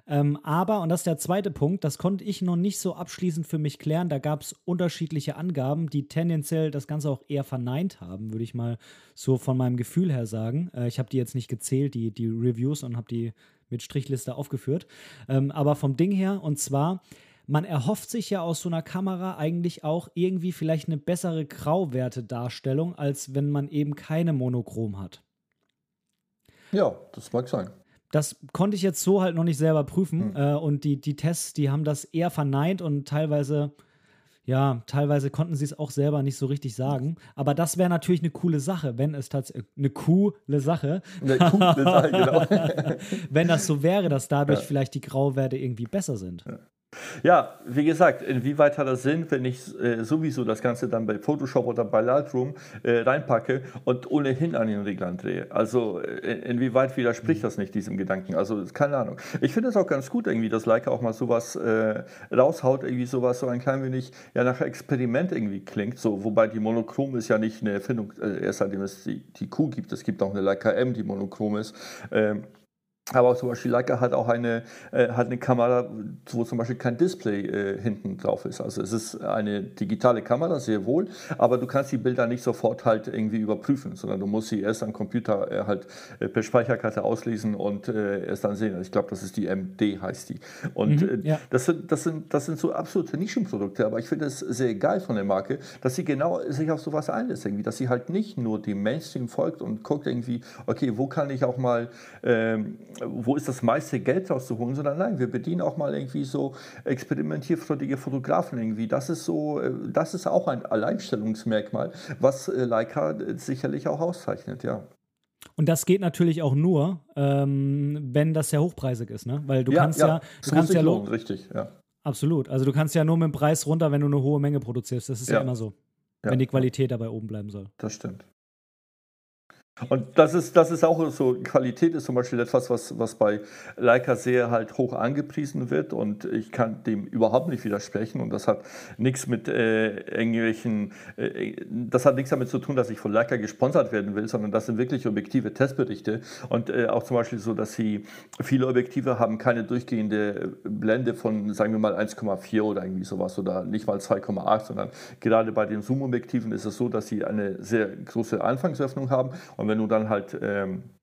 Ähm, aber, und das ist der zweite Punkt, das konnte ich noch nicht so abschließend für mich klären. Da gab es unterschiedliche Angaben, die tendenziell das Ganze auch eher verneint haben, würde ich mal so von meinem Gefühl her sagen. Äh, ich habe die jetzt nicht gezählt, die, die Reviews, und habe die mit Strichliste aufgeführt. Ähm, aber vom Ding her, und zwar, man erhofft sich ja aus so einer Kamera eigentlich auch irgendwie vielleicht eine bessere Grauwertedarstellung, als wenn man eben keine Monochrom hat. Ja, das mag sein. Das konnte ich jetzt so halt noch nicht selber prüfen. Mhm. Äh, und die, die Tests, die haben das eher verneint und teilweise, ja, teilweise konnten sie es auch selber nicht so richtig sagen. Aber das wäre natürlich eine coole Sache, wenn es tatsächlich eine coole Sache. Eine coole Sache, genau. wenn das so wäre, dass dadurch ja. vielleicht die Grauwerte irgendwie besser sind. Ja. Ja, wie gesagt, inwieweit hat das Sinn, wenn ich äh, sowieso das Ganze dann bei Photoshop oder bei Lightroom äh, reinpacke und ohnehin an den Reglern drehe? Also äh, inwieweit widerspricht das nicht diesem Gedanken? Also keine Ahnung. Ich finde es auch ganz gut irgendwie, dass Leica auch mal sowas äh, raushaut, irgendwie sowas so ein klein wenig ja nach Experiment irgendwie klingt. So, wobei die Monochrom ist ja nicht eine Erfindung, äh, erst seitdem es die, die Q gibt. Es gibt auch eine Leica M, die monochrom ist. Ähm, aber auch zum Beispiel Leica hat auch eine, äh, hat eine Kamera, wo zum Beispiel kein Display äh, hinten drauf ist. Also es ist eine digitale Kamera, sehr wohl, aber du kannst die Bilder nicht sofort halt irgendwie überprüfen, sondern du musst sie erst am Computer äh, halt äh, per Speicherkarte auslesen und äh, erst dann sehen. Ich glaube, das ist die MD, heißt die. Und mhm, äh, ja. das, sind, das, sind, das sind so absolute Nischenprodukte, aber ich finde es sehr geil von der Marke, dass sie genau sich auf sowas einlässt, irgendwie, dass sie halt nicht nur dem Mainstream folgt und guckt irgendwie, okay, wo kann ich auch mal ähm, wo ist das meiste Geld rauszuholen, sondern nein, wir bedienen auch mal irgendwie so experimentierfreudige Fotografen irgendwie. Das ist so, äh, das ist auch ein Alleinstellungsmerkmal, was äh, Leica äh, sicherlich auch auszeichnet, ja. Und das geht natürlich auch nur, ähm, wenn das sehr hochpreisig ist, ne? Weil du ja, kannst ja, ja du kannst ja lohnen, richtig, ja. Absolut. Also du kannst ja nur mit dem Preis runter, wenn du eine hohe Menge produzierst. Das ist ja, ja immer so. Wenn die Qualität dabei oben bleiben soll. Das stimmt. Und das ist, das ist auch so, Qualität ist zum Beispiel etwas, was, was bei Leica sehr halt hoch angepriesen wird und ich kann dem überhaupt nicht widersprechen und das hat nichts mit äh, irgendwelchen, äh, das hat nichts damit zu tun, dass ich von Leica gesponsert werden will, sondern das sind wirklich objektive Testberichte und äh, auch zum Beispiel so, dass sie, viele Objektive haben keine durchgehende Blende von, sagen wir mal 1,4 oder irgendwie sowas oder nicht mal 2,8, sondern gerade bei den Zoom-Objektiven ist es so, dass sie eine sehr große Anfangsöffnung haben und und wenn du dann halt ähm,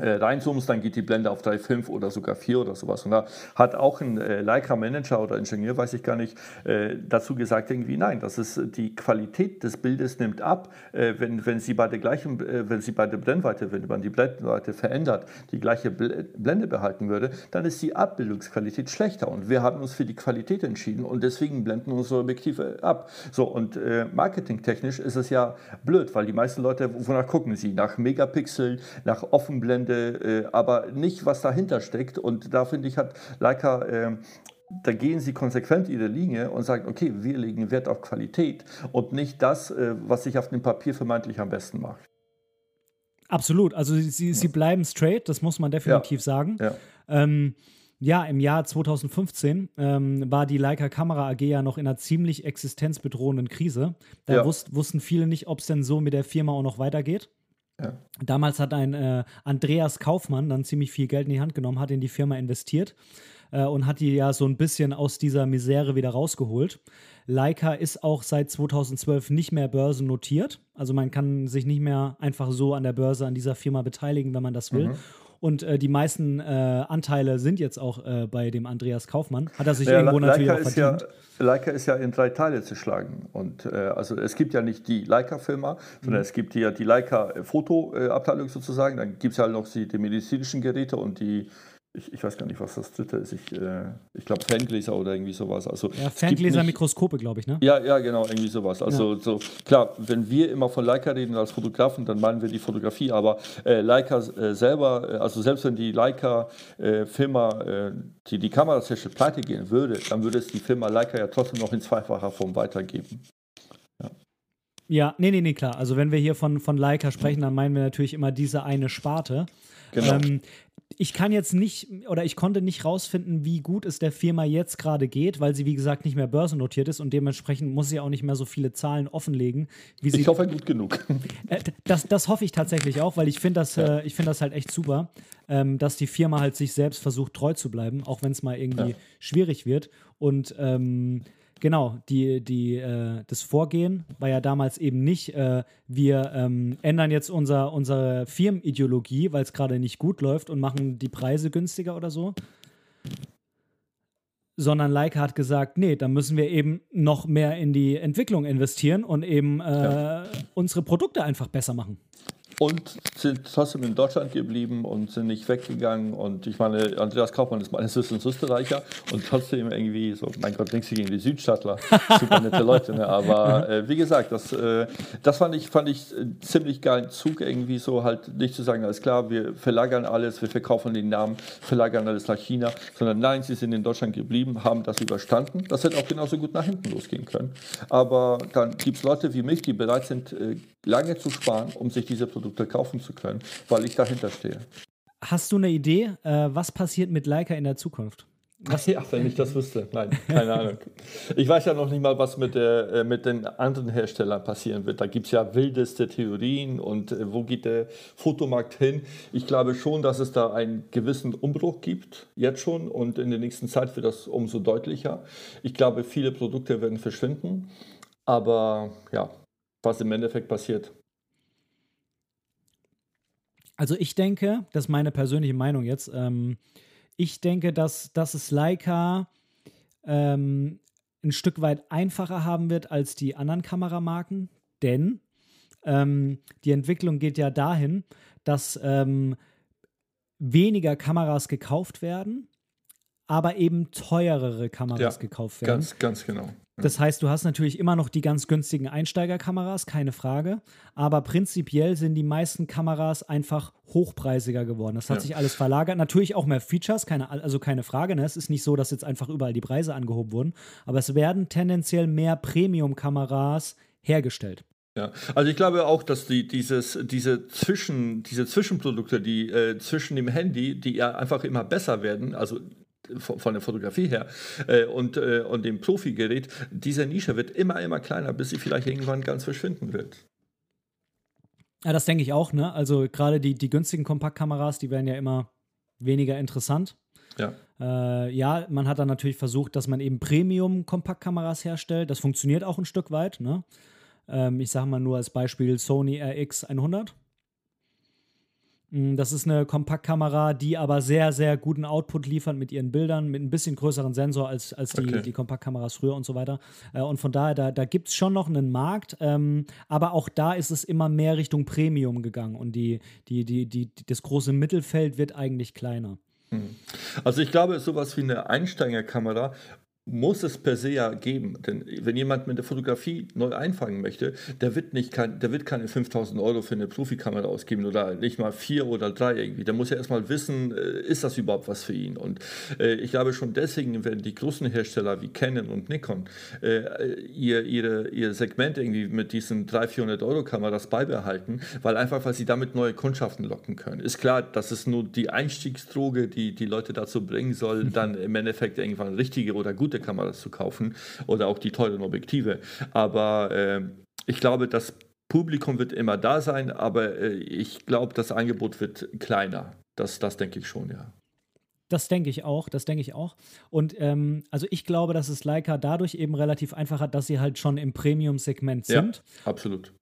äh, reinzoomst, dann geht die Blende auf 3,5 oder sogar 4 oder sowas. Und da hat auch ein äh, Leica-Manager oder Ingenieur, weiß ich gar nicht, äh, dazu gesagt, irgendwie nein, das ist die Qualität des Bildes nimmt ab, äh, wenn, wenn sie bei der gleichen, äh, wenn sie bei der Blendweite, wenn man die Blendweite verändert, die gleiche Blende behalten würde, dann ist die Abbildungsqualität schlechter. Und wir haben uns für die Qualität entschieden und deswegen blenden unsere Objektive ab. So, und marketingtechnisch ist es ja blöd, weil die meisten Leute, wonach gucken sie? Nach Megapixel, nach Offenblende, äh, aber nicht, was dahinter steckt. Und da finde ich, hat Leica äh, da gehen sie konsequent ihre Linie und sagen, okay, wir legen Wert auf Qualität und nicht das, äh, was sich auf dem Papier vermeintlich am besten macht. Absolut. Also sie, sie bleiben straight, das muss man definitiv ja. sagen. Ja. Ähm, ja, im Jahr 2015 ähm, war die Leica Kamera AG ja noch in einer ziemlich existenzbedrohenden Krise. Da ja. wus wussten viele nicht, ob es denn so mit der Firma auch noch weitergeht. Ja. Damals hat ein äh, Andreas Kaufmann dann ziemlich viel Geld in die Hand genommen, hat in die Firma investiert äh, und hat die ja so ein bisschen aus dieser Misere wieder rausgeholt. Leica ist auch seit 2012 nicht mehr börsennotiert. Also man kann sich nicht mehr einfach so an der Börse an dieser Firma beteiligen, wenn man das will. Mhm. Und äh, die meisten äh, Anteile sind jetzt auch äh, bei dem Andreas Kaufmann. Hat er sich ja, irgendwo natürlich auch verdient. Ja, Leica ist ja in drei Teile zu schlagen. Und äh, also es gibt ja nicht die Leica-Firma, sondern mhm. es gibt ja die Leica-Fotoabteilung sozusagen. Dann gibt es ja halt noch die, die medizinischen Geräte und die ich, ich, weiß gar nicht, was das dritte ist. Ich, äh, ich glaube Ferngläser oder irgendwie sowas. Also, ja, Ferngläser-Mikroskope, glaube ich, ne? Ja, ja, genau, irgendwie sowas. Also ja. so, klar, wenn wir immer von Leica reden als Fotografen, dann meinen wir die Fotografie, aber äh, Leica äh, selber, äh, also selbst wenn die Leica-Firma, äh, die die Kameras herstellt, pleite gehen würde, dann würde es die Firma Leica ja trotzdem noch in zweifacher Form weitergeben. Ja. Ja, nee, nee, nee, klar. Also wenn wir hier von, von Leica sprechen, dann meinen wir natürlich immer diese eine Sparte. Genau. Ähm, ich kann jetzt nicht oder ich konnte nicht rausfinden, wie gut es der Firma jetzt gerade geht, weil sie, wie gesagt, nicht mehr börsennotiert ist und dementsprechend muss sie auch nicht mehr so viele Zahlen offenlegen. Wie sie ich hoffe, gut genug. Äh, das, das hoffe ich tatsächlich auch, weil ich finde das, ja. äh, find das halt echt super, ähm, dass die Firma halt sich selbst versucht, treu zu bleiben, auch wenn es mal irgendwie ja. schwierig wird. Und ähm, Genau, die, die, äh, das Vorgehen war ja damals eben nicht, äh, wir ähm, ändern jetzt unser, unsere Firmenideologie, weil es gerade nicht gut läuft und machen die Preise günstiger oder so. Sondern Leica hat gesagt, nee, da müssen wir eben noch mehr in die Entwicklung investieren und eben äh, ja. unsere Produkte einfach besser machen und sind trotzdem in Deutschland geblieben und sind nicht weggegangen. Und ich meine, Andreas Kaufmann ist meines Wissens Österreicher und trotzdem irgendwie so, mein Gott, nichts gegen die Südstaatler, super nette Leute. Ne? Aber äh, wie gesagt, das, äh, das fand ich, fand ich ziemlich geilen Zug, irgendwie so halt nicht zu sagen, alles klar, wir verlagern alles, wir verkaufen den Namen, verlagern alles nach China, sondern nein, sie sind in Deutschland geblieben, haben das überstanden. Das hätte auch genauso gut nach hinten losgehen können. Aber dann gibt es Leute wie mich, die bereit sind, äh, lange zu sparen, um sich diese Produkte kaufen zu können, weil ich dahinter stehe. Hast du eine Idee, äh, was passiert mit Leica in der Zukunft? Was? Ja, wenn ich das wüsste. Nein, keine Ahnung. Ich weiß ja noch nicht mal, was mit, der, äh, mit den anderen Herstellern passieren wird. Da gibt es ja wildeste Theorien und äh, wo geht der Fotomarkt hin? Ich glaube schon, dass es da einen gewissen Umbruch gibt, jetzt schon und in der nächsten Zeit wird das umso deutlicher. Ich glaube, viele Produkte werden verschwinden, aber ja, was im Endeffekt passiert. Also ich denke, das ist meine persönliche Meinung jetzt, ähm, ich denke, dass, dass es Leica ähm, ein Stück weit einfacher haben wird als die anderen Kameramarken, denn ähm, die Entwicklung geht ja dahin, dass ähm, weniger Kameras gekauft werden, aber eben teurere Kameras ja, gekauft werden. Ganz, ganz genau. Das heißt, du hast natürlich immer noch die ganz günstigen Einsteigerkameras, keine Frage. Aber prinzipiell sind die meisten Kameras einfach hochpreisiger geworden. Das hat ja. sich alles verlagert. Natürlich auch mehr Features, keine, also keine Frage. Ne? Es ist nicht so, dass jetzt einfach überall die Preise angehoben wurden. Aber es werden tendenziell mehr Premium-Kameras hergestellt. Ja, also ich glaube auch, dass die, dieses, diese, Zwischen, diese Zwischenprodukte, die äh, zwischen dem Handy, die ja einfach immer besser werden, also von der Fotografie her äh, und, äh, und dem Profi-Gerät, diese Nische wird immer, immer kleiner, bis sie vielleicht irgendwann ganz verschwinden wird. Ja, das denke ich auch, ne? Also gerade die, die günstigen Kompaktkameras, die werden ja immer weniger interessant. Ja. Äh, ja, man hat dann natürlich versucht, dass man eben Premium-Kompaktkameras herstellt. Das funktioniert auch ein Stück weit, ne? Ähm, ich sage mal nur als Beispiel Sony RX 100. Mm, das ist eine Kompaktkamera, die aber sehr, sehr guten Output liefert mit ihren Bildern, mit ein bisschen größeren Sensor als, als die, okay. die Kompaktkameras früher und so weiter. Äh, und von daher, da, da gibt es schon noch einen Markt, ähm, aber auch da ist es immer mehr Richtung Premium gegangen und die, die, die, die, das große Mittelfeld wird eigentlich kleiner. Hm. Also ich glaube, sowas wie eine Einsteigerkamera muss es per se ja geben. Denn wenn jemand mit der Fotografie neu einfangen möchte, der wird, nicht kein, der wird keine 5000 Euro für eine Profikamera ausgeben oder nicht mal vier oder drei irgendwie. Der muss ja erstmal wissen, äh, ist das überhaupt was für ihn? Und äh, ich glaube schon deswegen werden die großen Hersteller wie Canon und Nikon äh, ihr, ihre, ihr Segment irgendwie mit diesen 300, 400 Euro Kameras beibehalten, weil einfach, weil sie damit neue Kundschaften locken können. Ist klar, das ist nur die Einstiegsdroge, die die Leute dazu bringen soll, dann im Endeffekt irgendwann richtige oder gute Kameras zu kaufen oder auch die teuren Objektive. Aber äh, ich glaube, das Publikum wird immer da sein, aber äh, ich glaube, das Angebot wird kleiner. Das, das denke ich schon, ja. Das denke ich auch, das denke ich auch. Und ähm, also ich glaube, dass es Leica dadurch eben relativ einfach hat, dass sie halt schon im Premium-Segment sind. Ja, absolut.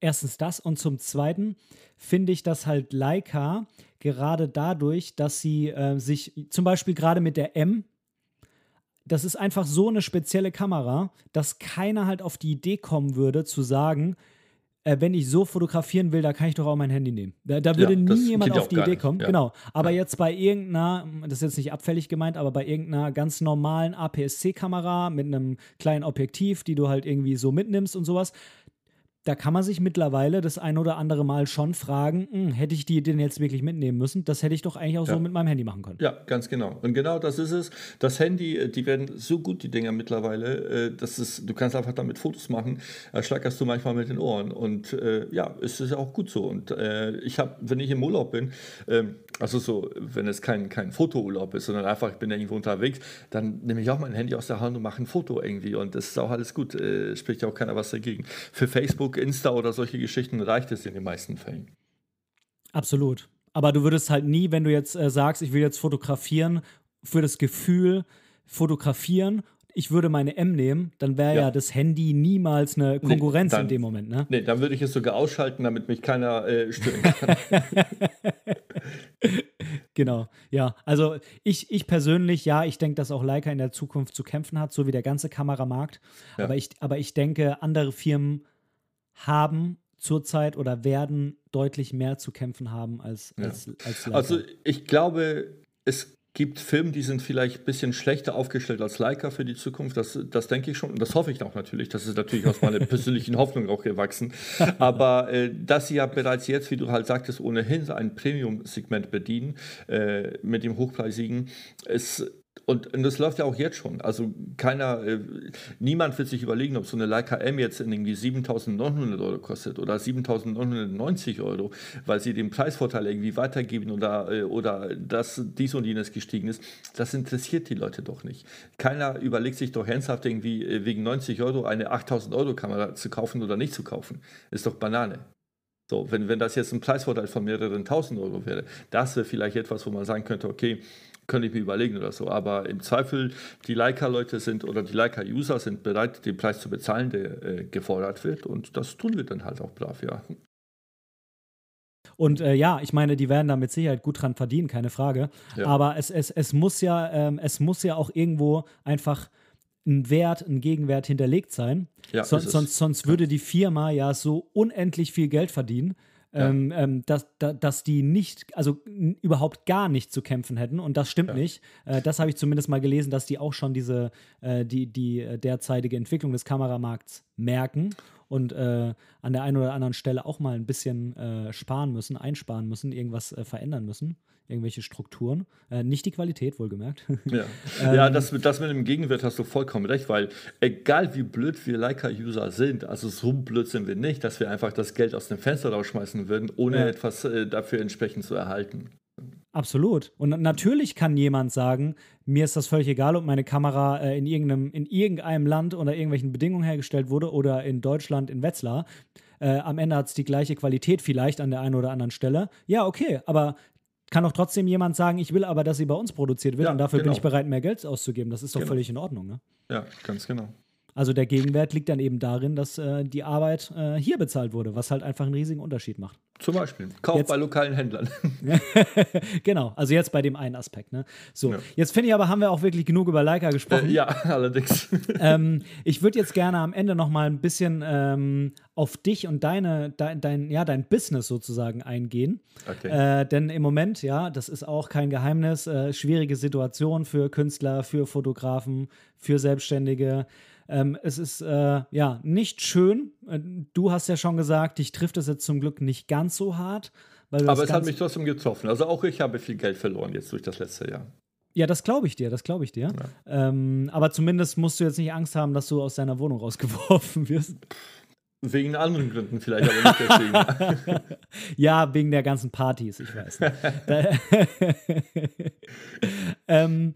Erstens das und zum Zweiten finde ich, dass halt Leica gerade dadurch, dass sie äh, sich zum Beispiel gerade mit der M das ist einfach so eine spezielle Kamera, dass keiner halt auf die Idee kommen würde, zu sagen, äh, wenn ich so fotografieren will, da kann ich doch auch mein Handy nehmen. Da, da würde ja, nie jemand auf die Idee kommen. Ja. Genau. Aber ja. jetzt bei irgendeiner, das ist jetzt nicht abfällig gemeint, aber bei irgendeiner ganz normalen APS-C-Kamera mit einem kleinen Objektiv, die du halt irgendwie so mitnimmst und sowas, da kann man sich mittlerweile das ein oder andere Mal schon fragen, hm, hätte ich die denn jetzt wirklich mitnehmen müssen? Das hätte ich doch eigentlich auch ja. so mit meinem Handy machen können. Ja, ganz genau. Und genau das ist es. Das Handy, äh, die werden so gut, die Dinger mittlerweile, äh, dass es, du kannst einfach damit Fotos machen, schlackerst du manchmal mit den Ohren. Und äh, ja, es ist auch gut so. Und äh, ich habe, wenn ich im Urlaub bin, ähm, also so, wenn es kein, kein Fotourlaub ist, sondern einfach, ich bin irgendwo unterwegs, dann nehme ich auch mein Handy aus der Hand und mache ein Foto irgendwie. Und das ist auch alles gut. Äh, spricht ja auch keiner was dagegen. Für Facebook, Insta oder solche Geschichten reicht es in den meisten Fällen. Absolut. Aber du würdest halt nie, wenn du jetzt äh, sagst, ich will jetzt fotografieren, für das Gefühl fotografieren ich würde meine M nehmen, dann wäre ja. ja. das Handy niemals eine Konkurrenz nee, dann, in dem Moment. Ne? Nee, dann würde ich es sogar ausschalten, damit mich keiner äh, stören kann. genau, ja. Also ich, ich persönlich, ja, ich denke, dass auch Leica in der Zukunft zu kämpfen hat, so wie der ganze Kameramarkt. Ja. Aber, ich, aber ich denke, andere Firmen haben zurzeit oder werden deutlich mehr zu kämpfen haben als, als, ja. als Leica. Also ich glaube, es gibt Firmen, die sind vielleicht ein bisschen schlechter aufgestellt als Leica für die Zukunft. Das, das denke ich schon und das hoffe ich auch natürlich. Das ist natürlich aus meiner persönlichen Hoffnung auch gewachsen. Aber äh, dass sie ja bereits jetzt, wie du halt sagtest, ohnehin ein Premium-Segment bedienen äh, mit dem hochpreisigen, ist und, und, das läuft ja auch jetzt schon. Also keiner, äh, niemand wird sich überlegen, ob so eine Leica M jetzt irgendwie 7.900 Euro kostet oder 7.990 Euro, weil sie den Preisvorteil irgendwie weitergeben oder, äh, oder dass dies und jenes gestiegen ist. Das interessiert die Leute doch nicht. Keiner überlegt sich doch ernsthaft irgendwie äh, wegen 90 Euro eine 8.000 Euro Kamera zu kaufen oder nicht zu kaufen. Ist doch Banane. So, wenn, wenn das jetzt ein Preisvorteil von mehreren tausend Euro wäre, das wäre vielleicht etwas, wo man sagen könnte, okay, könnte ich mir überlegen oder so. Aber im Zweifel, die Leica-Leute sind oder die Leica-User sind bereit, den Preis zu bezahlen, der äh, gefordert wird. Und das tun wir dann halt auch brav, ja. Und äh, ja, ich meine, die werden da mit Sicherheit gut dran verdienen, keine Frage. Ja. Aber es, es, es, muss ja, ähm, es muss ja auch irgendwo einfach ein Wert, ein Gegenwert hinterlegt sein. Ja, so, sonst, sonst würde die Firma ja so unendlich viel Geld verdienen, ähm, ähm, dass, da, dass die nicht, also überhaupt gar nicht zu kämpfen hätten. Und das stimmt nicht. Äh, das habe ich zumindest mal gelesen, dass die auch schon diese, äh, die, die äh, derzeitige Entwicklung des Kameramarkts merken und äh, an der einen oder anderen Stelle auch mal ein bisschen äh, sparen müssen, einsparen müssen, irgendwas äh, verändern müssen, irgendwelche Strukturen. Äh, nicht die Qualität, wohlgemerkt. Ja, ähm, ja das, das mit dem Gegenwert hast du vollkommen recht, weil egal wie blöd wir Leica-User sind, also so blöd sind wir nicht, dass wir einfach das Geld aus dem Fenster rausschmeißen würden, ohne ja. etwas äh, dafür entsprechend zu erhalten. Absolut. Und natürlich kann jemand sagen, mir ist das völlig egal, ob meine Kamera äh, in, irgendeinem, in irgendeinem Land unter irgendwelchen Bedingungen hergestellt wurde oder in Deutschland in Wetzlar. Äh, am Ende hat es die gleiche Qualität vielleicht an der einen oder anderen Stelle. Ja, okay, aber kann auch trotzdem jemand sagen, ich will aber, dass sie bei uns produziert wird ja, und dafür genau. bin ich bereit, mehr Geld auszugeben. Das ist doch genau. völlig in Ordnung. Ne? Ja, ganz genau. Also der Gegenwert liegt dann eben darin, dass äh, die Arbeit äh, hier bezahlt wurde, was halt einfach einen riesigen Unterschied macht. Zum Beispiel. Kauf jetzt, bei lokalen Händlern. genau, also jetzt bei dem einen Aspekt. Ne? So, ja. jetzt finde ich aber, haben wir auch wirklich genug über Leica gesprochen. Äh, ja, allerdings. ähm, ich würde jetzt gerne am Ende noch mal ein bisschen ähm, auf dich und deine, dein, dein, ja, dein Business sozusagen eingehen. Okay. Äh, denn im Moment, ja, das ist auch kein Geheimnis, äh, schwierige Situation für Künstler, für Fotografen, für Selbstständige. Ähm, es ist äh, ja nicht schön. Äh, du hast ja schon gesagt, dich trifft es jetzt zum Glück nicht ganz so hart. Aber es hat mich trotzdem getroffen. Also auch ich habe viel Geld verloren jetzt durch das letzte Jahr. Ja, das glaube ich dir, das glaube ich dir. Ja. Ähm, aber zumindest musst du jetzt nicht Angst haben, dass du aus deiner Wohnung rausgeworfen wirst. Wegen anderen Gründen vielleicht, aber nicht deswegen. ja, wegen der ganzen Partys, ich weiß. ähm,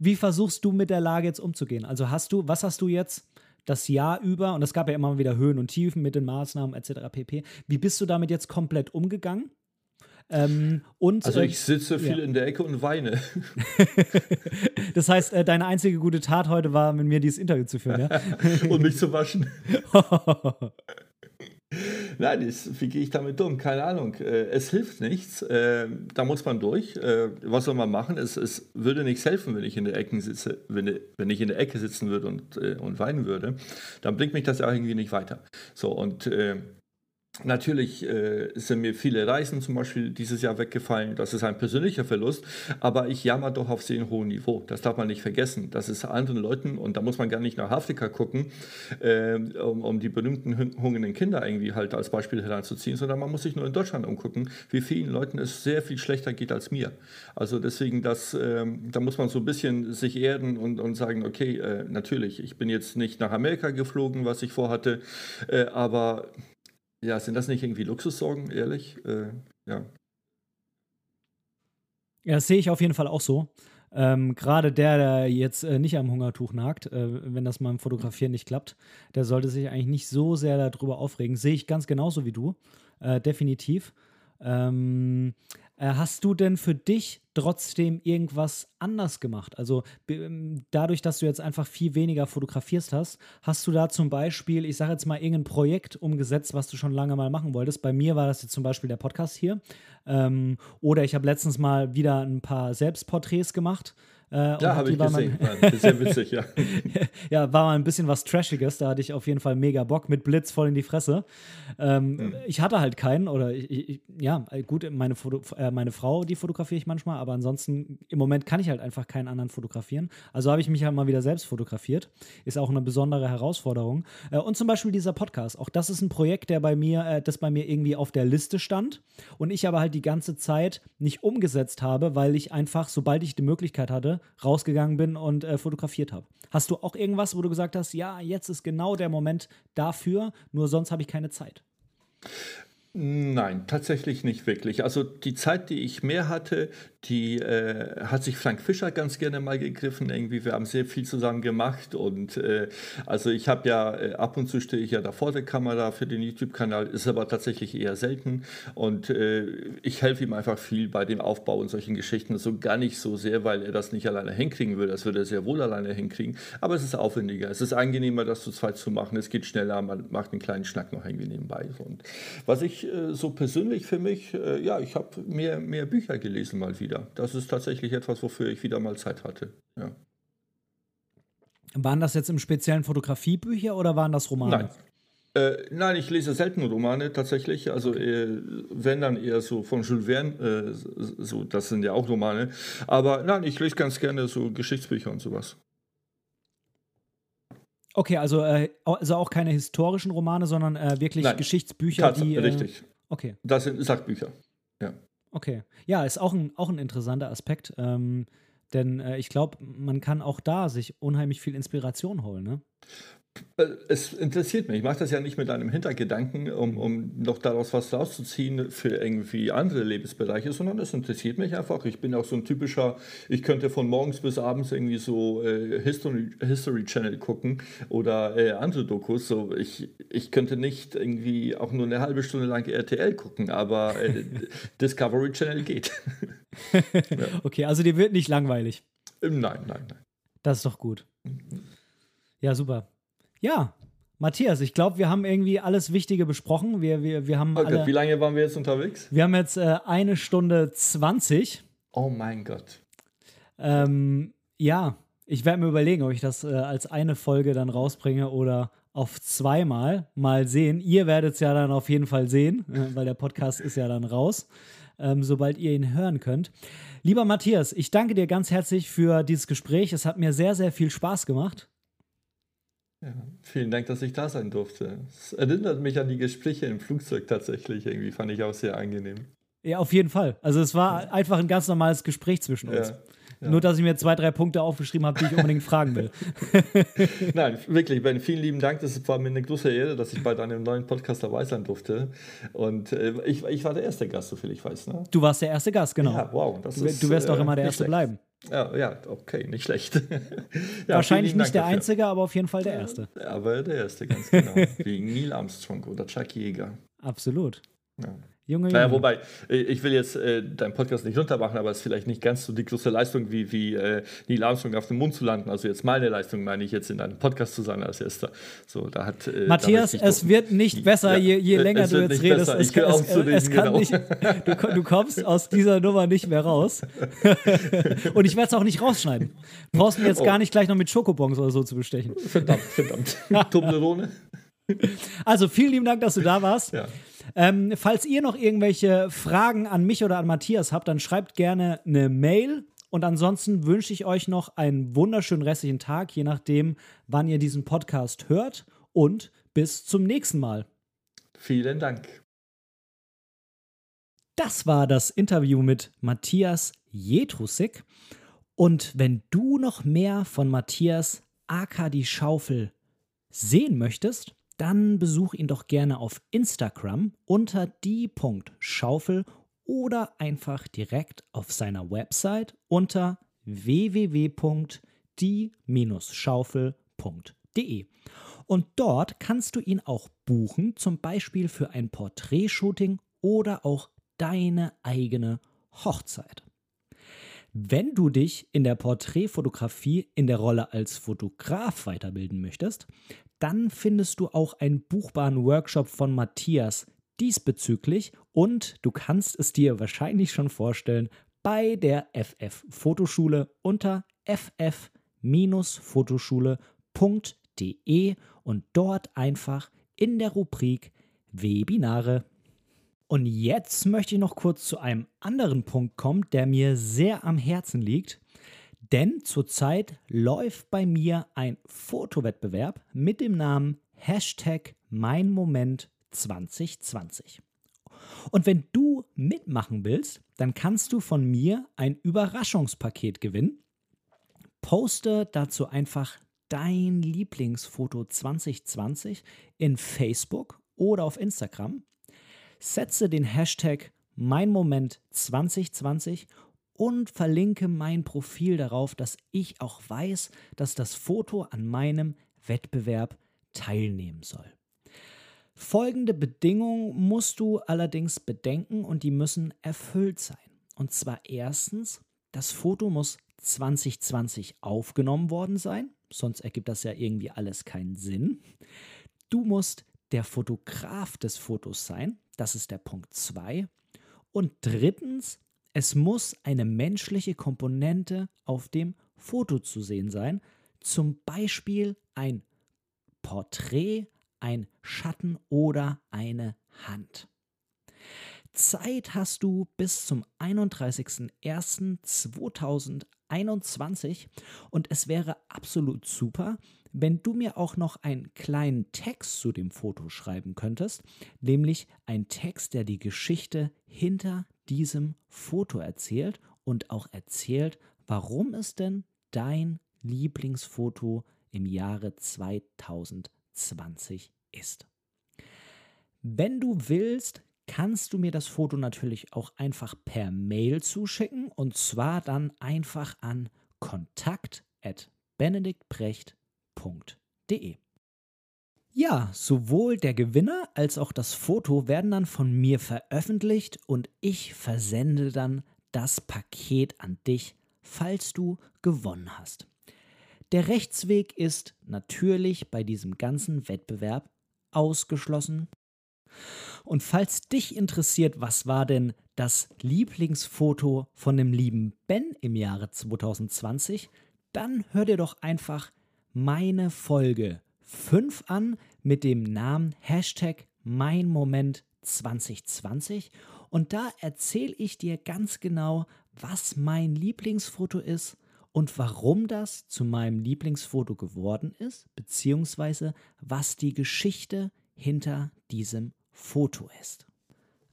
wie versuchst du mit der Lage jetzt umzugehen? Also hast du, was hast du jetzt das Jahr über, und es gab ja immer wieder Höhen und Tiefen mit den Maßnahmen etc. pp. Wie bist du damit jetzt komplett umgegangen? Ähm, und, also ich sitze viel ja. in der Ecke und weine. das heißt, äh, deine einzige gute Tat heute war, mit mir dieses Interview zu führen, ja? und mich zu waschen. Nein, das, wie gehe ich damit um? Keine Ahnung. Äh, es hilft nichts. Äh, da muss man durch. Äh, was soll man machen? Es, es würde nichts helfen, wenn ich in der Ecke sitze, wenn, wenn ich in der Ecke sitzen würde und, und weinen würde. Dann bringt mich das ja irgendwie nicht weiter. So, und Natürlich äh, sind mir viele Reisen zum Beispiel dieses Jahr weggefallen. Das ist ein persönlicher Verlust, aber ich jammer doch auf sehr hohem Niveau. Das darf man nicht vergessen. Das ist anderen Leuten, und da muss man gar nicht nach Afrika gucken, äh, um, um, die berühmten hungernden Kinder irgendwie halt als Beispiel heranzuziehen, sondern man muss sich nur in Deutschland umgucken, wie vielen Leuten es sehr viel schlechter geht als mir. Also deswegen, das, äh, da muss man so ein bisschen sich erden und, und sagen, okay, äh, natürlich, ich bin jetzt nicht nach Amerika geflogen, was ich vorhatte, äh, aber ja, sind das nicht irgendwie Luxussorgen, ehrlich? Äh, ja. Ja, das sehe ich auf jeden Fall auch so. Ähm, Gerade der, der jetzt äh, nicht am Hungertuch nagt, äh, wenn das mal im Fotografieren nicht klappt, der sollte sich eigentlich nicht so sehr darüber aufregen. Sehe ich ganz genauso wie du, äh, definitiv. Ähm, äh, hast du denn für dich trotzdem irgendwas anders gemacht? Also ähm, dadurch, dass du jetzt einfach viel weniger fotografierst hast, hast du da zum Beispiel, ich sage jetzt mal, irgendein Projekt umgesetzt, was du schon lange mal machen wolltest? Bei mir war das jetzt zum Beispiel der Podcast hier. Ähm, oder ich habe letztens mal wieder ein paar Selbstporträts gemacht. Äh, ja, habe ich gesehen. Mal, war sehr witzig, ja. ja, war mal ein bisschen was Trashiges. Da hatte ich auf jeden Fall mega Bock mit Blitz voll in die Fresse. Ähm, mhm. Ich hatte halt keinen oder ich, ich, ja, gut, meine, Foto, äh, meine Frau, die fotografiere ich manchmal, aber ansonsten im Moment kann ich halt einfach keinen anderen fotografieren. Also habe ich mich halt mal wieder selbst fotografiert. Ist auch eine besondere Herausforderung. Äh, und zum Beispiel dieser Podcast. Auch das ist ein Projekt, der bei mir, äh, das bei mir irgendwie auf der Liste stand und ich aber halt die ganze Zeit nicht umgesetzt habe, weil ich einfach, sobald ich die Möglichkeit hatte, rausgegangen bin und äh, fotografiert habe. Hast du auch irgendwas, wo du gesagt hast, ja, jetzt ist genau der Moment dafür, nur sonst habe ich keine Zeit? Nein, tatsächlich nicht wirklich. Also die Zeit, die ich mehr hatte, die äh, hat sich Frank Fischer ganz gerne mal gegriffen. Irgendwie, wir haben sehr viel zusammen gemacht und äh, also ich habe ja äh, ab und zu stehe ich ja da vor der Kamera für den YouTube-Kanal, ist aber tatsächlich eher selten und äh, ich helfe ihm einfach viel bei dem Aufbau und solchen Geschichten. So gar nicht so sehr, weil er das nicht alleine hinkriegen würde. Das würde er sehr wohl alleine hinkriegen. Aber es ist aufwendiger. Es ist angenehmer, das zu zweit zu machen. Es geht schneller. Man macht einen kleinen Schnack noch irgendwie nebenbei. Und was ich äh, so persönlich für mich, äh, ja, ich habe mehr, mehr Bücher gelesen mal wieder wieder. Das ist tatsächlich etwas, wofür ich wieder mal Zeit hatte. Ja. Waren das jetzt im speziellen Fotografiebücher oder waren das Romane? Nein. Äh, nein, ich lese selten Romane tatsächlich. Also äh, wenn dann eher so von Jules Verne, äh, so, das sind ja auch Romane. Aber nein, ich lese ganz gerne so Geschichtsbücher und sowas. Okay, also, äh, also auch keine historischen Romane, sondern äh, wirklich nein, Geschichtsbücher, Tats die. Äh, richtig. Okay. Das sind Sachbücher. Ja. Okay. Ja, ist auch ein, auch ein interessanter Aspekt. Ähm, denn äh, ich glaube, man kann auch da sich unheimlich viel Inspiration holen. Ne? Es interessiert mich. Ich mache das ja nicht mit einem Hintergedanken, um, um noch daraus was rauszuziehen für irgendwie andere Lebensbereiche, sondern es interessiert mich einfach. Ich bin auch so ein typischer, ich könnte von morgens bis abends irgendwie so äh, History, History Channel gucken oder äh, andere Dokus. So, ich, ich könnte nicht irgendwie auch nur eine halbe Stunde lang RTL gucken, aber äh, Discovery Channel geht. ja. Okay, also dir wird nicht langweilig. Nein, nein, nein. Das ist doch gut. Ja, super. Ja, Matthias, ich glaube, wir haben irgendwie alles Wichtige besprochen. Wir, wir, wir haben Oh alle, Gott, wie lange waren wir jetzt unterwegs? wir haben jetzt äh, eine Stunde 20. Oh mein Gott. Ähm, ja, ich werde mir überlegen, ob ich das äh, als eine Folge dann rausbringe oder auf zweimal. Mal sehen. Ihr werdet es ja dann auf jeden Fall sehen, äh, weil der Podcast ist ja dann raus, ähm, sobald ihr ihn hören könnt. Lieber Matthias, ich danke dir ganz herzlich für dieses Gespräch. Es hat mir sehr, sehr viel Spaß gemacht. Ja, vielen Dank, dass ich da sein durfte. Es erinnert mich an die Gespräche im Flugzeug tatsächlich. Irgendwie fand ich auch sehr angenehm. Ja, auf jeden Fall. Also es war einfach ein ganz normales Gespräch zwischen uns. Ja. Nur, dass ich mir zwei, drei Punkte aufgeschrieben habe, die ich unbedingt fragen will. Nein, wirklich, Ben, vielen lieben Dank. Das war mir eine große Ehre, dass ich bei deinem neuen Podcast dabei sein durfte. Und äh, ich, ich war der erste Gast, soviel ich weiß. Ne? Du warst der erste Gast, genau. Ja, wow. Das du, ist, du wirst auch äh, immer der Erste schlecht. bleiben. Ja, ja, okay, nicht schlecht. ja, Wahrscheinlich nicht der dafür. Einzige, aber auf jeden Fall der Erste. Ja, aber der Erste, ganz genau. Wie Neil Armstrong oder Chuck Yeager. Absolut. Ja. Junge, Junge. Naja, wobei, äh, ich will jetzt äh, deinen Podcast nicht runtermachen, aber es ist vielleicht nicht ganz so die große Leistung, wie, wie äh, Neil Armstrong auf dem Mond zu landen. Also jetzt meine Leistung meine ich jetzt in einem Podcast zu sein als erster. So, da hat, äh, Matthias, es wird nicht besser, je, je äh, länger du jetzt redest. Es, kann- auf es, es kann genau. nicht, du, du kommst aus dieser Nummer nicht mehr raus. Und ich werde es auch nicht rausschneiden. Du brauchst mir jetzt Oh. gar nicht gleich noch mit Schokobons oder so zu bestechen. Verdammt, verdammt. Toblerone? Also vielen lieben Dank, dass du da warst. Ja. Ähm, falls ihr noch irgendwelche Fragen an mich oder an Matthias habt, dann schreibt gerne eine Mail. Und ansonsten wünsche ich euch noch einen wunderschönen restlichen Tag, je nachdem, wann ihr diesen Podcast hört. Und bis zum nächsten Mal. Vielen Dank. Das war das Interview mit Matthias Jetrusik. Und wenn du noch mehr von Matthias aka die Schaufel sehen möchtest, dann besuch ihn doch gerne auf Instagram unter die.schaufel oder einfach direkt auf seiner Website unter www.die-schaufel.de. Und dort kannst du ihn auch buchen, zum Beispiel für ein Porträtshooting oder auch deine eigene Hochzeit. Wenn du dich in der Porträtfotografie in der Rolle als Fotograf weiterbilden möchtest, dann findest du auch einen buchbaren Workshop von Matthias diesbezüglich und du kannst es dir wahrscheinlich schon vorstellen bei der FF Fotoschule unter ff-fotoschule.de und dort einfach in der Rubrik Webinare und jetzt möchte ich noch kurz zu einem anderen Punkt kommen, der mir sehr am Herzen liegt. Denn zurzeit läuft bei mir ein Fotowettbewerb mit dem Namen Hashtag Mein Moment 2020. Und wenn du mitmachen willst, dann kannst du von mir ein Überraschungspaket gewinnen. Poste dazu einfach dein Lieblingsfoto 2020 in Facebook oder auf Instagram setze den Hashtag Mein Moment 2020 und verlinke mein Profil darauf, dass ich auch weiß, dass das Foto an meinem Wettbewerb teilnehmen soll. Folgende Bedingungen musst du allerdings bedenken und die müssen erfüllt sein. Und zwar erstens, das Foto muss 2020 aufgenommen worden sein, sonst ergibt das ja irgendwie alles keinen Sinn. Du musst der Fotograf des Fotos sein, das ist der Punkt 2. Und drittens, es muss eine menschliche Komponente auf dem Foto zu sehen sein, zum Beispiel ein Porträt, ein Schatten oder eine Hand. Zeit hast du bis zum 31.01.2021 und es wäre absolut super, wenn du mir auch noch einen kleinen Text zu dem Foto schreiben könntest, nämlich ein Text, der die Geschichte hinter diesem Foto erzählt und auch erzählt, warum es denn dein Lieblingsfoto im Jahre 2020 ist. Wenn du willst, kannst du mir das Foto natürlich auch einfach per Mail zuschicken und zwar dann einfach an kontakt@benediktbrecht.de. Ja, sowohl der Gewinner als auch das Foto werden dann von mir veröffentlicht und ich versende dann das Paket an dich, falls du gewonnen hast. Der Rechtsweg ist natürlich bei diesem ganzen Wettbewerb ausgeschlossen. Und falls dich interessiert, was war denn das Lieblingsfoto von dem lieben Ben im Jahre 2020, dann hör dir doch einfach meine Folge 5 an mit dem Namen Hashtag mein Moment 2020 und da erzähle ich dir ganz genau, was mein Lieblingsfoto ist und warum das zu meinem Lieblingsfoto geworden ist, beziehungsweise was die Geschichte hinter diesem Foto ist.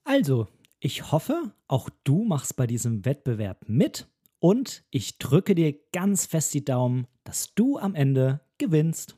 Also, ich hoffe, auch du machst bei diesem Wettbewerb mit und ich drücke dir ganz fest die Daumen, dass du am Ende gewinnst.